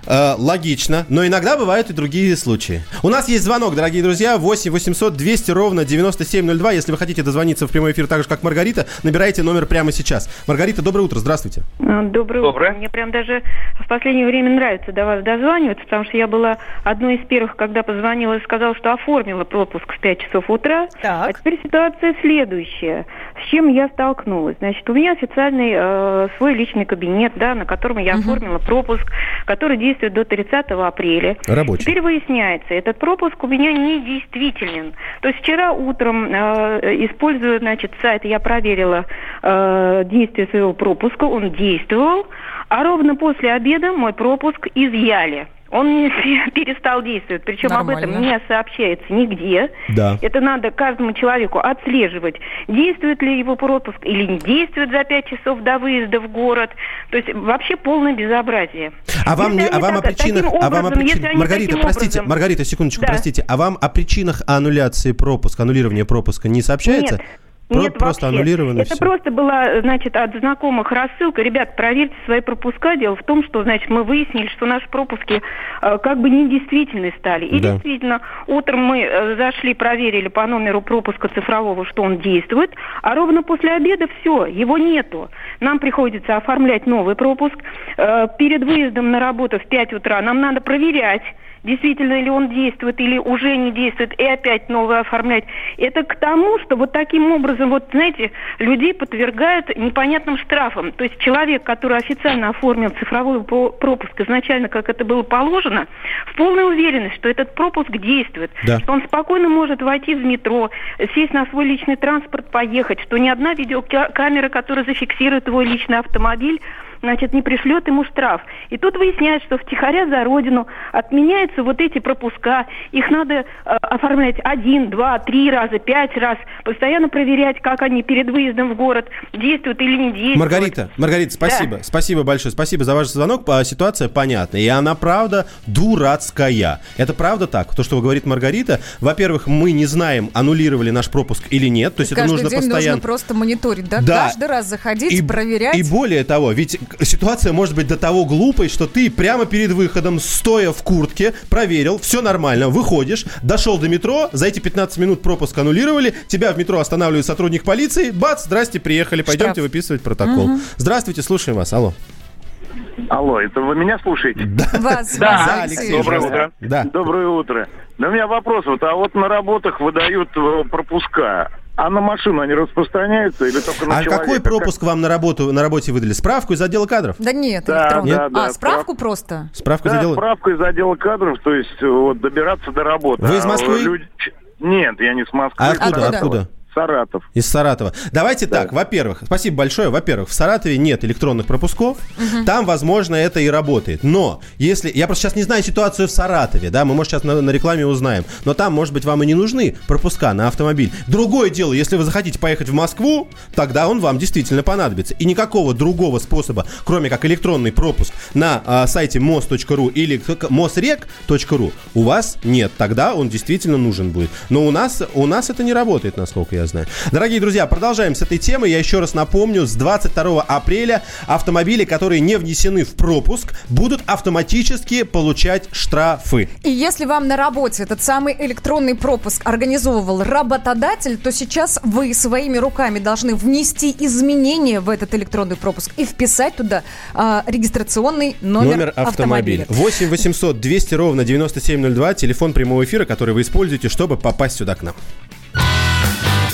Э, логично, но иногда бывают и другие случаи. У нас есть звонок, дорогие друзья, 8 800 200 ровно 9702. Если вы хотите дозвониться в прямой эфир так же, как Маргарита, набирайте номер прямо сейчас. Маргарита, доброе утро, здравствуйте. А, Доброе, Доброе. утро. Мне прям даже в последнее время нравится до вас дозваниваться, потому что я была одной из первых, когда позвонила и сказала, что оформила пропуск в 5 часов утра. А теперь ситуация следующая. С чем я столкнулась? Значит, у меня официальный э, свой личный кабинет, да, на котором я оформила пропуск, который действует до 30 апреля. Рабочий. Теперь выясняется, этот пропуск у меня не действителен. То есть вчера утром, э, используя, значит, сайт, я проверила э, действие своего пропуска, он действовал, а ровно после обеда мой пропуск изъяли. Он не перестал действовать, причем об этом Нормально. не сообщается нигде. Да. Это надо каждому человеку отслеживать, действует ли его пропуск или не действует за 5 часов до выезда в город. То есть вообще полное безобразие. А вам, не, а вам о так- причинах... таким а вам о образом, причин- Маргарита, простите, образом- Маргарита, секундочку, Да. простите. А вам о причинах аннуляции пропуска, аннулирования пропуска не сообщается? Нет. Про- Нет, просто вообще. аннулировано Это всё. просто была, значит, от знакомых рассылка. Ребят, проверьте свои пропуска. Дело в том, что, значит, мы выяснили, что наши пропуски э, как бы недействительны стали. И Да. действительно, утром мы э, зашли, проверили по номеру пропуска цифрового, что он действует, а ровно после обеда все, его нету. Нам приходится оформлять новый пропуск. Э, перед выездом на работу в 5 утра нам надо проверять, действительно ли он действует или уже не действует, и опять новое оформлять. Это к тому, что вот таким образом, вот знаете, людей подвергают непонятным штрафам. То есть человек, который официально оформил цифровой пропуск изначально, как это было положено, в полной уверенности, что этот пропуск действует, Да. что он спокойно может войти в метро, сесть на свой личный транспорт, поехать, что ни одна видеокамера, которая зафиксирует его личный автомобиль, значит, не пришлет ему штраф. И тут выясняется, что втихаря за родину отменяются вот эти пропуска. Их надо э, оформлять один, два, три раза, пять раз. Постоянно проверять, как они перед выездом в город действуют или не действуют. Маргарита, Маргарита, спасибо. Да. Спасибо большое. Спасибо за ваш звонок. По- Ситуация понятна. И она, правда, дурацкая. Это правда так? То, что говорит Маргарита. Во-первых, мы не знаем, аннулировали наш пропуск или нет. То есть это Каждый нужно день постоянно... нужно просто мониторить, да? Да. Каждый раз заходить, проверять. И более того, ведь ситуация может быть до того глупой, что ты прямо перед выходом, стоя в куртке, проверил, все нормально, выходишь, дошел до метро, за эти 15 минут пропуск аннулировали, тебя в метро останавливает сотрудник полиции, бац, здрасте, приехали, пойдемте Штраф. выписывать протокол. Мгм. Здравствуйте, слушаем вас, алло. Алло, это вы меня слушаете? Да. Вас, Да, вас, Алексей. Алексей. Доброе утро. Да. Доброе утро. Да у меня вопрос. Вот, а вот на работах выдают э, пропуска. А на машину они распространяются или только на А человека? какой пропуск вам на работу на работе выдали? Справку из отдела кадров? Да нет, Да, электронный. да, да, а, справку справ- просто? Справку из Да, отдела... справка из отдела кадров, то есть вот добираться до работы. Вы из А Москвы? люди- Нет, я не с Москвы. А откуда? Саратов. Откуда? Саратов. Из Саратова. Давайте так, во-первых, спасибо большое. Во-первых, в Саратове нет электронных пропусков. Там, возможно, это и работает. Но если... Я просто сейчас не знаю ситуацию в Саратове, да, мы, может, сейчас на, на рекламе узнаем. Но там, может быть, вам и не нужны пропуска на автомобиль. Другое дело, если вы захотите поехать в Москву, тогда он вам действительно понадобится. И никакого другого способа, кроме как электронный пропуск на а, сайте mos.ru или mosrec.ru у вас нет. Тогда он действительно нужен будет. Но у нас, у нас это не работает, насколько я знаю. Дорогие друзья, продолжаем с этой темы. Я еще раз напомню, с 22 апреля автомобили, которые не внесены в пропуск, будут автоматически получать штрафы. И если вам на работе этот самый электронный пропуск организовывал работодатель, то сейчас вы своими руками должны внести изменения в этот электронный пропуск и вписать туда а, регистрационный номер, автомобиля. 8 800 200 ровно 9702, телефон прямого эфира, который вы используете, чтобы попасть сюда к нам.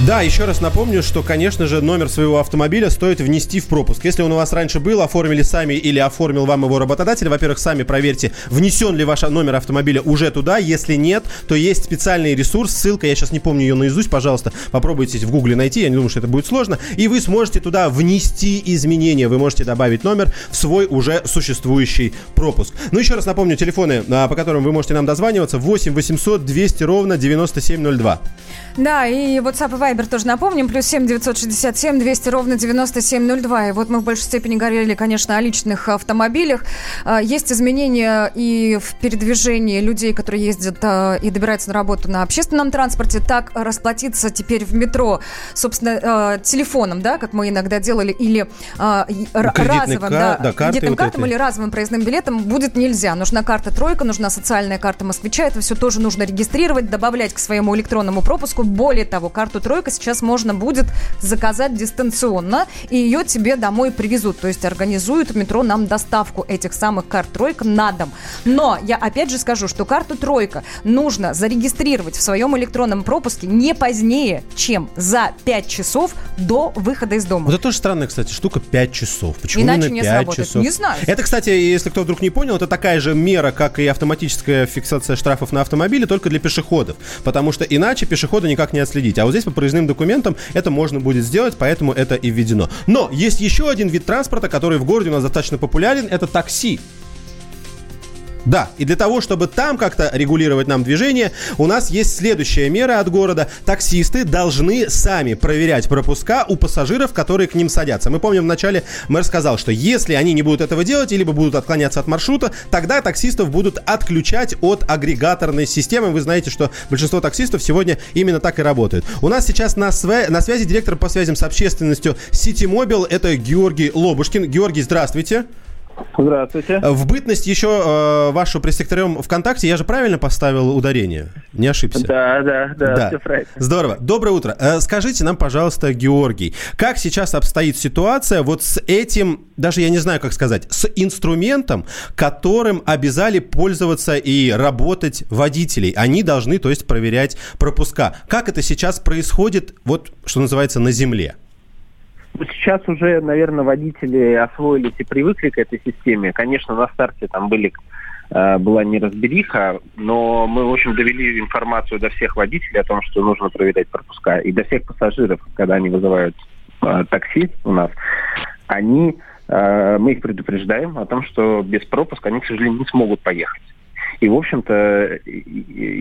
Да, еще раз напомню, что, конечно же, номер своего автомобиля стоит внести в пропуск. Если он у вас раньше был, оформили сами или оформил вам его работодатель, во-первых, сами проверьте, внесен ли ваш номер автомобиля уже туда. Если нет, то есть специальный ресурс, ссылка, я сейчас не помню ее наизусть, пожалуйста, попробуйте в гугле найти, я не думаю, что это будет сложно, и вы сможете туда внести изменения. Вы можете добавить номер в свой уже существующий пропуск. Ну, еще раз напомню, телефоны, а, по которым вы можете нам дозваниваться, 8 800 200 ровно 9702. Да, и WhatsApp Viber тоже напомним. Плюс 7 967 200 ровно 9702. И вот мы в большей степени говорили, конечно, о личных автомобилях. А, Есть изменения и в передвижении людей, которые ездят а, и добираются на работу на общественном транспорте. Так расплатиться теперь в метро, собственно, а, телефоном, да, как мы иногда делали, или Кредитной разовым, да, картой кредитным вот картам этой. или разовым проездным билетом будет нельзя. Нужна карта тройка, нужна социальная карта москвича. Это все тоже нужно регистрировать, добавлять к своему электронному пропуску. Более того, карту тройка сейчас можно будет заказать дистанционно, и ее тебе домой привезут. То есть организуют в метро нам доставку этих самых карт тройка на дом. Но я опять же скажу, что карту тройка нужно зарегистрировать в своем электронном пропуске не позднее, чем за 5 часов до выхода из дома. Вот это тоже странная, кстати, штука 5 часов. Почему Иначе именно не 5 сработает. часов? Не знаю. Это, кстати, если кто вдруг не понял, это такая же мера, как и автоматическая фиксация штрафов на автомобиле, только для пешеходов. Потому что иначе пешехода никак не отследить. А вот здесь проездным документам это можно будет сделать, поэтому это и введено. Но есть еще один вид транспорта, который в городе у нас достаточно популярен, это такси. Да, и для того, чтобы там как-то регулировать нам движение, у нас есть следующая мера от города. Таксисты должны сами проверять пропуска у пассажиров, которые к ним садятся. Мы помним, вначале мэр сказал, что если они не будут этого делать, либо будут отклоняться от маршрута, тогда таксистов будут отключать от агрегаторной системы. Вы знаете, что большинство таксистов сегодня именно так и работают. У нас сейчас на, свя- на связи директор по связям с общественностью City Mobile, это Георгий Лобушкин. Георгий, здравствуйте. Здравствуйте. В бытность еще э, вашу пресс-секретарем ВКонтакте, я же правильно поставил ударение? Не ошибся? Да, да, да, все правильно. Здорово. Доброе утро. Э, скажите нам, пожалуйста, Георгий, как сейчас обстоит ситуация вот с этим, даже я не знаю, как сказать, с инструментом, которым обязали пользоваться и работать водителей? Они должны, то есть, проверять пропуска. Как это сейчас происходит, вот, что называется, на земле? Сейчас уже, наверное, водители освоились и привыкли к этой системе. Конечно, на старте там были э, была неразбериха, но мы, в общем, довели информацию до всех водителей о том, что нужно проверять пропуска, и до всех пассажиров, когда они вызывают э, такси у нас, они э, мы их предупреждаем о том, что без пропуска они, к сожалению, не смогут поехать. И, в общем-то, и,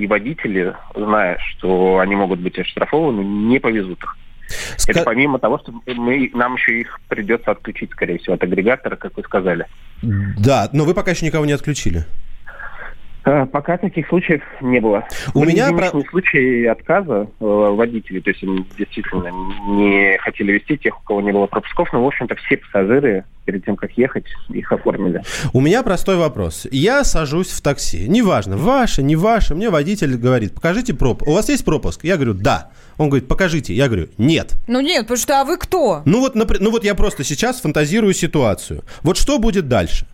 и водители, зная, что они могут быть оштрафованы, не повезут их. Это помимо того, что мы, нам еще их придется отключить, скорее всего, от агрегатора, как вы сказали. Да, но вы пока еще никого не отключили. Э, Пока таких случаев не было. У Были меня единичные случаи отказа э, водителей, то есть они действительно не хотели вести тех, у кого не было пропусков, но, в общем-то, все пассажиры перед тем, как ехать, их оформили. У меня простой вопрос. Я сажусь в такси. Неважно, ваше, не ваше. Мне водитель говорит, покажите пропуск. У вас есть пропуск? Я говорю, да. Он говорит, покажите. Я говорю, нет. Ну нет, потому что а вы кто? Ну вот, напри- ну вот я просто сейчас фантазирую ситуацию. Вот что будет дальше?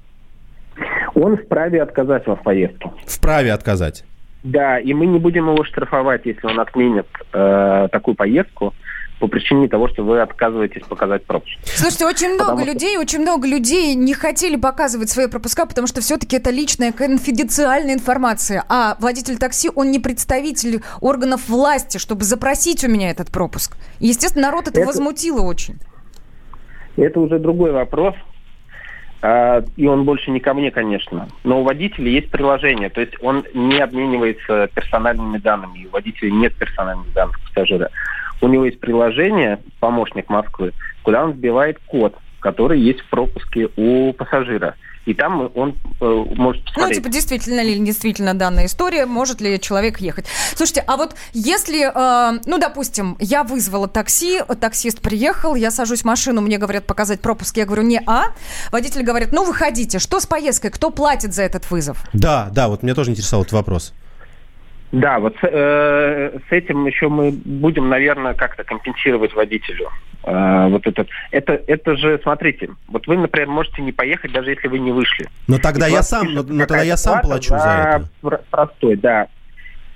Он вправе отказать вам в поездке. Вправе отказать. Да, и мы не будем его штрафовать, если он отменит э, такую поездку по причине того, что вы отказываетесь показать пропуск. Слушайте, очень много Потому что- людей, очень много людей не хотели показывать свои пропуска, потому что все-таки это личная конфиденциальная информация. А водитель такси, он не представитель органов власти, чтобы запросить у меня этот пропуск. Естественно, народ это, Это- возмутило очень. Это уже другой вопрос. А, И он больше не ко мне, конечно. Но у водителя есть приложение, то есть он не обменивается персональными данными. У водителя нет персональных данных пассажира. У него есть приложение, помощник Москвы, куда он вбивает код, который есть в пропуске у пассажира. И там он э, может Ну, посмотреть. типа, действительно ли действительно данная история, может ли человек ехать. Слушайте, а вот если, э, ну, допустим, я вызвала такси, таксист приехал, я сажусь в машину, мне говорят показать пропуск, я говорю, не а. Водитель говорит, ну, выходите, что с поездкой, кто платит за этот вызов? Да, да, вот меня тоже интересовал этот вопрос. Да, вот с, э, с этим еще мы будем, наверное, как-то компенсировать водителю. Э, вот этот, это, это же, смотрите, вот вы, например, можете не поехать, даже если вы не вышли. Но тогда И я сам, но, но тогда я сам плачу за это. пр- Простой, да.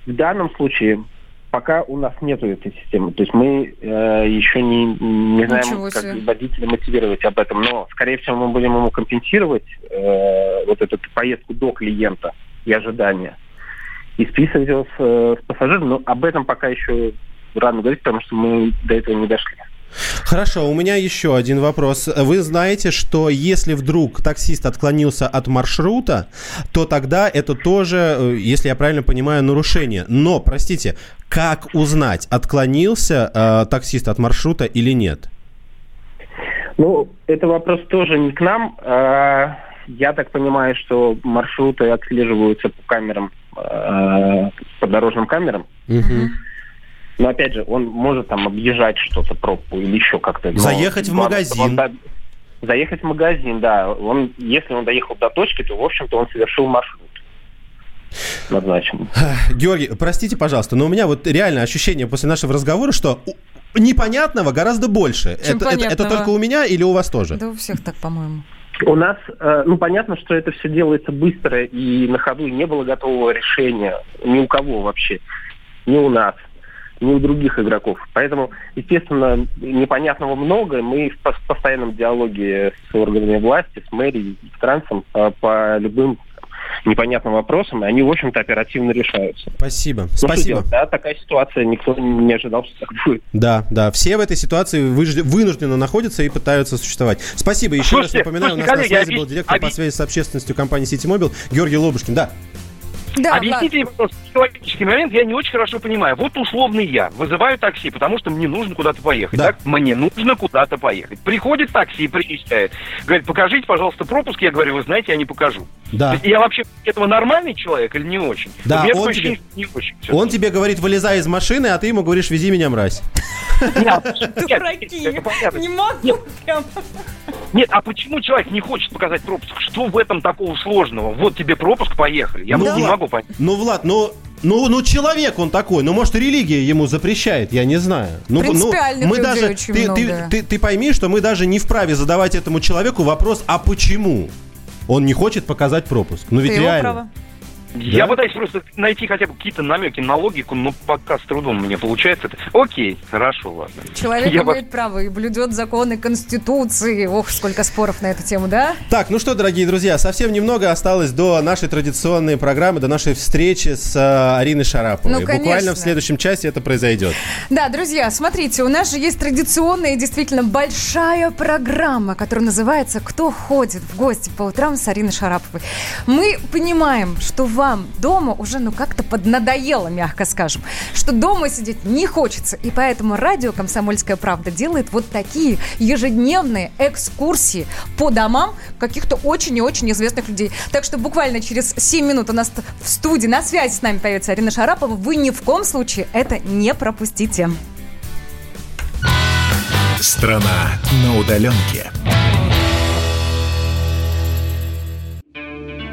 В данном случае пока у нас нету этой системы. То есть мы э, еще не, не знаем, Ничего как себе. водителя мотивировать об этом. Но, скорее всего, мы будем ему компенсировать э, вот эту поездку до клиента и ожидания. И списывать его с, э, с пассажиром. Но об этом пока еще рано говорить, потому что мы до этого не дошли. Хорошо, у меня еще один вопрос. Вы знаете, что если вдруг таксист отклонился от маршрута, то тогда это тоже, э, если я правильно понимаю, нарушение. Но, простите, как узнать, отклонился э, таксист от маршрута или нет? Ну, это вопрос тоже не к нам. А, Я так понимаю, что маршруты отслеживаются по камерам, а, по дорожным камерам. Но опять же, он может там объезжать что-то пробку или еще как-то. Но Заехать в магазин. он Заехать в магазин, да. Он, если он доехал до точки, то, в общем-то, он совершил маршрут. Назначенный. Георгий, простите, пожалуйста, но у меня вот реально ощущение после нашего разговора, что непонятного гораздо больше. Чем Это, это- это только у меня или у вас тоже? Да у всех так, по-моему. У нас, э, ну, понятно, что это все делается быстро и на ходу, и не было готового решения ни у кого вообще, ни у нас, ни у других игроков. Поэтому, естественно, непонятного много. Мы в пос- постоянном диалоге с органами власти, с мэрией, с трансом э, по любым непонятным вопросам, и они, в общем-то, оперативно решаются. Спасибо. Ну, Спасибо. делать, да, такая ситуация, никто не ожидал, что так будет. Да, да, все в этой ситуации вынуждены находиться и пытаются существовать. Спасибо. Еще Слушайте, раз напоминаю, слушайте, у нас на коллеги, связи был объяс- директор по объяс- связи с общественностью компании Ситимобил Георгий Лобушкин. Да. Да, Объясните мне, пожалуйста, человеческий момент, я не очень хорошо понимаю. Вот условный я вызываю такси, потому что мне нужно куда-то поехать. Да. Так? Мне нужно куда-то поехать. Приходит такси, приезжает. Говорит, покажите, пожалуйста, пропуск. Я говорю, вы знаете, я не покажу. Да. Я вообще этого нормальный человек или не очень? Да, он тебе- не очень. Он тебе говорит, вылезай из машины, а ты ему говоришь, вези меня, мразь. Дураки. Не могу прям. Нет, а почему человек не хочет показать пропуск? Что в этом такого сложного? Вот тебе пропуск, поехали. Я Ну, не могу понять. Ну, Влад, ну, ну, ну, человек он такой, ну, может, религия ему запрещает, я не знаю. Ну, Принципиальных мы людей даже, очень ты, ты, много. ты, ты пойми, что мы даже не вправе задавать этому человеку вопрос, а почему он не хочет показать пропуск? Ну, ведь Ты его реально. Я Да? пытаюсь просто найти хотя бы какие-то намеки на логику, но пока с трудом мне получается это. Окей, хорошо, ладно. Человек Я имеет право и блюдет законы Конституции. Ох, сколько споров на эту тему, да? Так, ну что, дорогие друзья, совсем немного осталось до нашей традиционной программы, до нашей встречи с э, Ариной Шараповой. Ну, Буквально конечно. в следующем часе это произойет. Да, друзья, смотрите, у нас же есть традиционная и действительно большая программа, которая называется «Кто ходит в гости по утрам с Ариной Шараповой». Мы понимаем, что вам дома уже ну как-то поднадоело, мягко скажем, что дома сидеть не хочется, и поэтому радио «Комсомольская правда» делает вот такие ежедневные экскурсии по домам каких-то очень и очень известных людей. Так что буквально через 7 минут у нас в студии на связи с нами появится Арина Шарапова. Вы ни в коем случае это не пропустите. Страна на удаленке.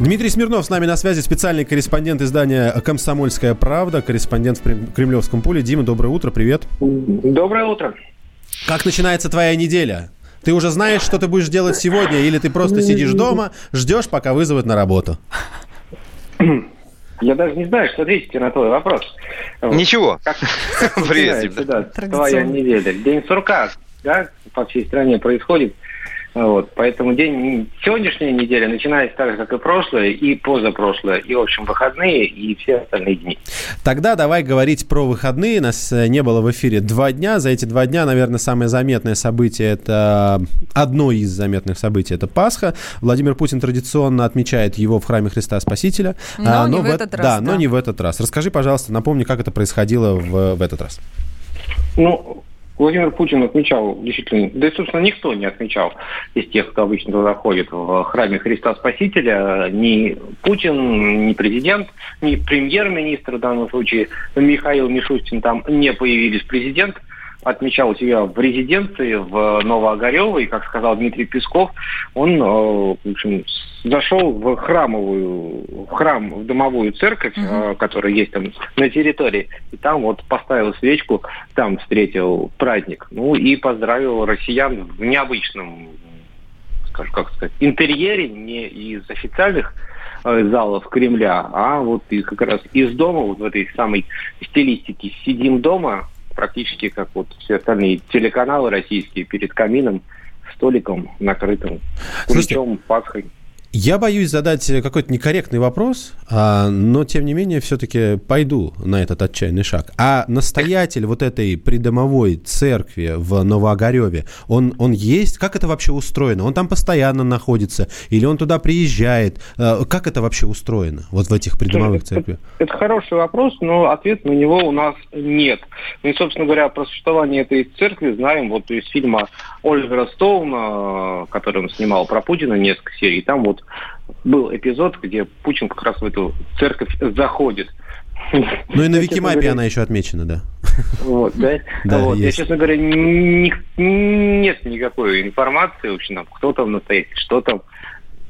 Дмитрий Смирнов с нами на связи, специальный корреспондент издания «Комсомольская правда», корреспондент в Крем- Кремлевском поле. Дима, доброе утро, привет. Доброе утро. Как начинается твоя неделя? Ты уже знаешь, что ты будешь делать сегодня, или ты просто сидишь дома, ждешь, пока вызовут на работу? Я даже не знаю, что ответить на твой вопрос. Ничего. Как, как Привет, да, твоя неделя? День сурка, да, по всей стране происходит. Вот, поэтому день сегодняшняя неделя начинается так же, как и прошлое, и позапрошлое, и, в общем, выходные, и все остальные дни. Тогда давай говорить про выходные. Нас э, не было в эфире два дня. За эти два дня, наверное, самое заметное событие это одно из заметных событий это Пасха. Владимир Путин традиционно отмечает его в храме Христа Спасителя. Но А, не в эт- этот раз, Да, да. но не в этот раз. Расскажи, пожалуйста, напомни, как это происходило в, в этот раз. Ну, Владимир Путин отмечал, действительно, да и, собственно, никто не отмечал из тех, кто обычно туда ходит в храме Христа Спасителя, ни Путин, ни президент, ни премьер-министр в данном случае, Михаил Мишустин, там не появились президент, отмечал себя в резиденции в Новоогарево, и, как сказал Дмитрий Песков, он, э, в общем, зашел в храмовую, в храм, в домовую церковь, э, которая есть там на территории, и там вот поставил свечку, там встретил праздник. Ну и поздравил россиян в необычном, скажем, как сказать, интерьере, не из официальных э, залов Кремля, а вот и как раз из дома, вот в этой самой стилистике «сидим дома», практически как вот все остальные телеканалы российские перед камином, столиком накрытым, куличом, Пасхой. Я боюсь задать какой-то некорректный вопрос, а, но тем не менее все-таки пойду на этот отчаянный шаг. А настоятель вот этой придомовой церкви в Новоогареве, он, он есть? Как это вообще устроено? Он там постоянно находится? Или он туда приезжает? Э, Как это вообще устроено? Вот в этих придомовых церквях? Это хороший вопрос, но ответ на него у нас нет. Мы, собственно говоря, про существование этой церкви знаем вот из фильма Оливера Стоуна, который он снимал про Путина несколько серий. Там вот был эпизод, где Путин как раз в эту церковь заходит. Ну и на Викимапе она еще отмечена, да. Вот, да? Да, вот. Я, есть. честно говоря, ни- нет никакой информации, в общем, там, кто там настоящий, что там.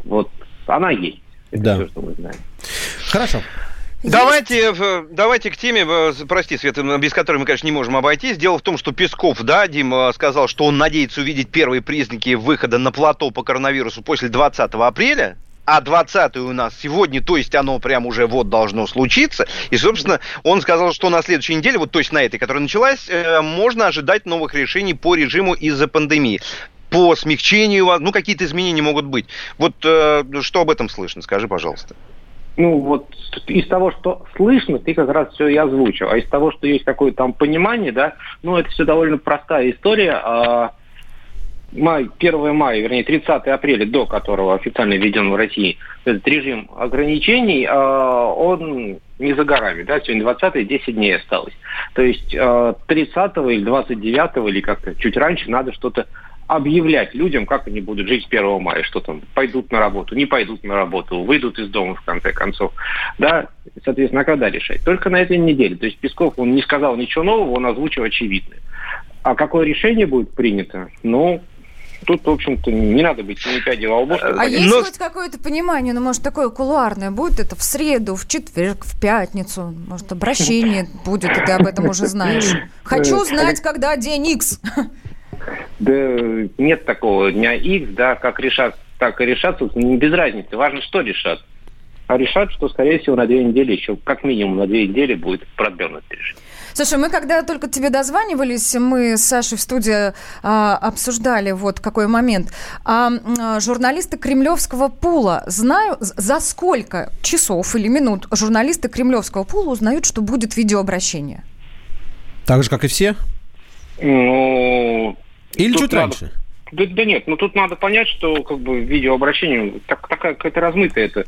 Вот, она есть. Это Да. все, что мы знаем. Хорошо. Давайте, э, давайте к теме, э, прости, Света, без которой мы, конечно, не можем обойтись. Дело в том, что Песков, да, Дима сказал, что он надеется увидеть первые признаки выхода на плато по коронавирусу после 20 апреля. А 20 у нас сегодня, то есть оно прям уже вот должно случиться. И, собственно, он сказал, что на следующей неделе, вот то есть на этой, которая началась, э, можно ожидать новых решений по режиму из-за пандемии. По смягчению, ну, какие-то изменения могут быть. Вот э, что об этом слышно, скажи, пожалуйста. Ну, вот из того, что слышно, ты как раз все и озвучил. А из того, что есть какое-то там понимание, да, ну, это все довольно простая история. А, май, 1 мая, вернее, 30 апреля, до которого официально введен в России этот режим ограничений, э, он не за горами, да, сегодня 20 10 дней осталось. То есть э, 30 или 29 или как-то чуть раньше надо что-то объявлять людям, как они будут жить с 1 мая, что там, пойдут на работу, не пойдут на работу, выйдут из дома в конце концов. Да, соответственно, а когда решать? Только на этой неделе. То есть Песков, он не сказал ничего нового, он озвучил очевидное. А какое решение будет принято? Ну, тут, в общем-то, не надо быть не пяди во лбу. А есть хоть какое-то понимание, ну, может, такое кулуарное, будет это в среду, в четверг, в пятницу? Может, обращение будет, и ты об этом уже знаешь? Хочу знать, когда день X. Да нет такого дня X, да, как решат, так и решат, не без разницы. Важно, что решат. А решат, что, скорее всего, на две недели, еще как минимум на две недели будет продвинут решение. Слушай, мы когда только тебе дозванивались, мы с Сашей в студии а, обсуждали вот какой момент. А, а, журналисты Кремлевского пула знаю, за сколько часов или минут журналисты Кремлевского пула узнают, что будет видеообращение? Так же, как и все? Ну... Или чуть надо... раньше? Да, да нет, ну тут надо понять, что как бы видеообращение, так, такая какая-то размытая эта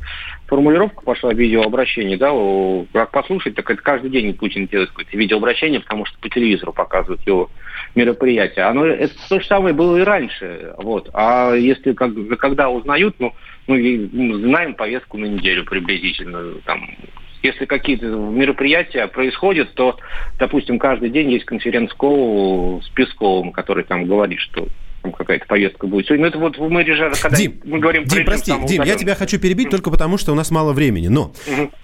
формулировка пошла видеообращение, да, о, как послушать, так это каждый день Путин делает какое-то видеообращение, потому что по телевизору показывают его мероприятие. Оно это то же самое было и раньше, вот. А если как, когда узнают, ну, мы знаем повестку на неделю приблизительно, там, если какие-то мероприятия происходят, то, допустим, каждый день есть конференц-колл с Песковым, который там говорит, что там какая-то повестка будет. Сегодня, ну, это вот мы режим, когда Дим, мы говорим Дим, прости, Дим, я тебя хочу перебить только потому, что у нас мало времени. Но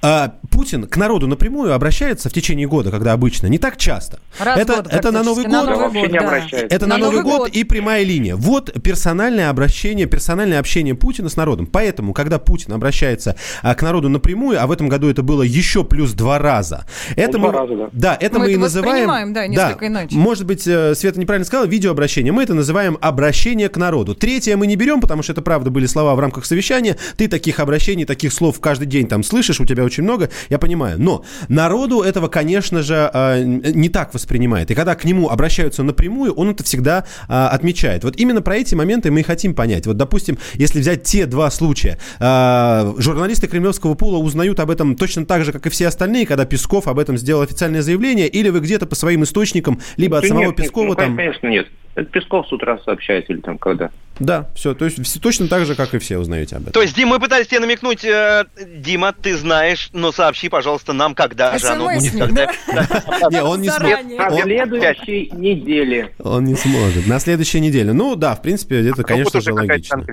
а, Путин к народу напрямую обращается в течение года, когда обычно, не так часто. Раз в это, год это на Новый на год. Новый год, не да. обращается. Это на, На Новый, Новый год, год. и прямая линия. Вот персональное обращение, персональное общение Путина с народом. Поэтому, когда Путин обращается а, к народу напрямую, а в этом году это было еще плюс два раза, это два мы, раза, да. это Мы мы, и это называем. воспринимаем, да, несколько иначе. Может быть, э, Света неправильно сказала, видеообращение. Мы это называем обращение к народу. Третье мы не берем, потому что это правда были слова в рамках совещания. Ты таких обращений, таких слов каждый день там слышишь, у тебя очень много, я понимаю. Но народу этого, конечно же, э, не так воспринимает. И когда к нему обращаются напрямую, он это всегда э, отмечает. Вот именно про эти моменты мы и хотим понять. Вот, допустим, если взять те два случая, э, журналисты Кремлевского пула узнают об этом точно так же, как и все остальные, когда Песков об этом сделал официальное заявление, или вы где-то по своим источникам, либо от самого нет, Пескова ну, там... Конечно, нет. Это Песков с утра сообщает или там когда. Да, все, то есть все точно так же, как и все узнаете об этом. То есть, Дим, мы пытались тебе намекнуть, э, Дима, ты знаешь, но сообщи, пожалуйста, нам, когда же оно будет. Не, он не сможет. На следующей неделе. Он не сможет. На следующей неделе. Ну да, в принципе, это, Вот конечно уже же, логично.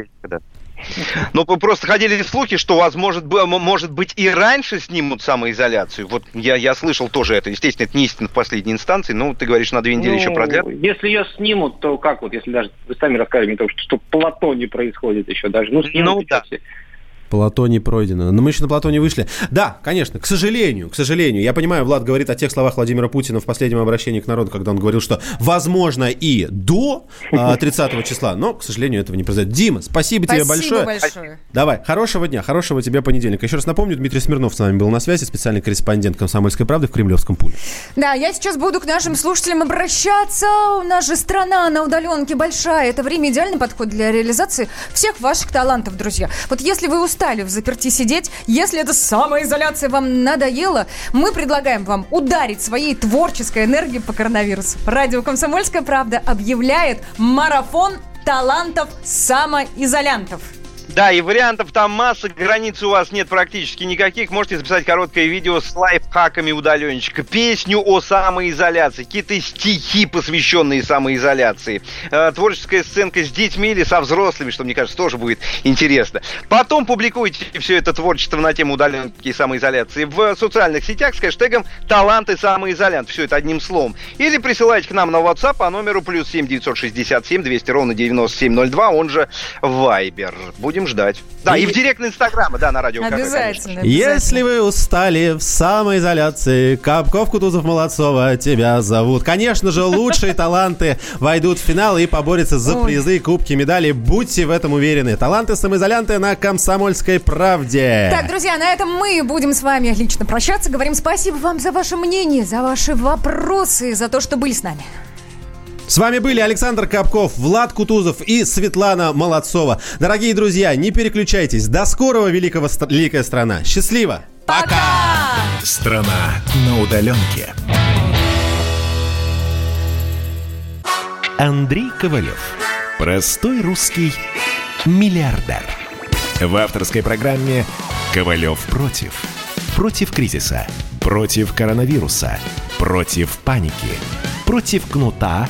Ну, просто ходили слухи, что, возможно, может быть, и раньше снимут самоизоляцию. Вот я, я слышал тоже это. Естественно, это не истина в последней инстанции, но ты говоришь, на две недели Ну, еще продлят. Если ее снимут, то как вот, если даже вы сами рассказывали мне, то, что, что плато не происходит еще даже. Ну, снимут Ну, да. Плато не пройдено. Но мы еще на плато не вышли. Да, конечно, к сожалению, к сожалению. Я понимаю, Влад говорит о тех словах Владимира Путина в последнем обращении к народу, когда он говорил, что возможно и до а, 30 числа, но, к сожалению, этого не произойдет. Дима, спасибо, тебе Спасибо большое. большое. Давай, хорошего дня, хорошего тебе понедельника. Еще раз напомню, Дмитрий Смирнов с нами был на связи, специальный корреспондент «Комсомольской правды» в Кремлевском пуле. Да, я сейчас буду к нашим слушателям обращаться. У нас же страна на удаленке большая. Это время идеальный подход для реализации всех ваших талантов, друзья. Вот если вы устали в заперти сидеть, если эта самоизоляция вам надоела, мы предлагаем вам ударить своей творческой энергией по коронавирусу. Радио «Комсомольская правда» объявляет марафон талантов самоизолянтов. Да, и вариантов там масса, границ у вас нет практически никаких. Можете записать короткое видео с лайфхаками удаленщика, песню о самоизоляции, какие-то стихи, посвященные самоизоляции, э, творческая сценка с детьми или со взрослыми, что, мне кажется, тоже будет интересно. Потом публикуйте все это творчество на тему удаленки и самоизоляции в социальных сетях с хэштегом «Таланты самоизолянт». Все это одним словом. Или присылайте к нам на WhatsApp по номеру плюс 7 967 200 ровно 9702, он же Viber. Будем ждать. Да, и, в директ Инстаграма, да, на радио. КП, конечно. Обязательно. Если вы устали в самоизоляции, Капков, Кутузов, Молодцова, тебя зовут. Конечно же, лучшие таланты войдут в финал и поборются за призы, кубки, медали. Будьте в этом уверены. Таланты самоизолянты на Комсомольской правде. Так, друзья, на этом мы будем с вами лично прощаться. Говорим спасибо вам за ваше мнение, за ваши вопросы, за то, что были с нами. С вами были Александр Капков, Влад Кутузов и Светлана Молодцова. Дорогие друзья, не переключайтесь. До скорого, великого, великая страна. Счастливо! Пока! Страна на удаленке. Андрей Ковалев. Простой русский миллиардер. В авторской программе «Ковалев против». Против кризиса. Против коронавируса. Против паники. Против кнута,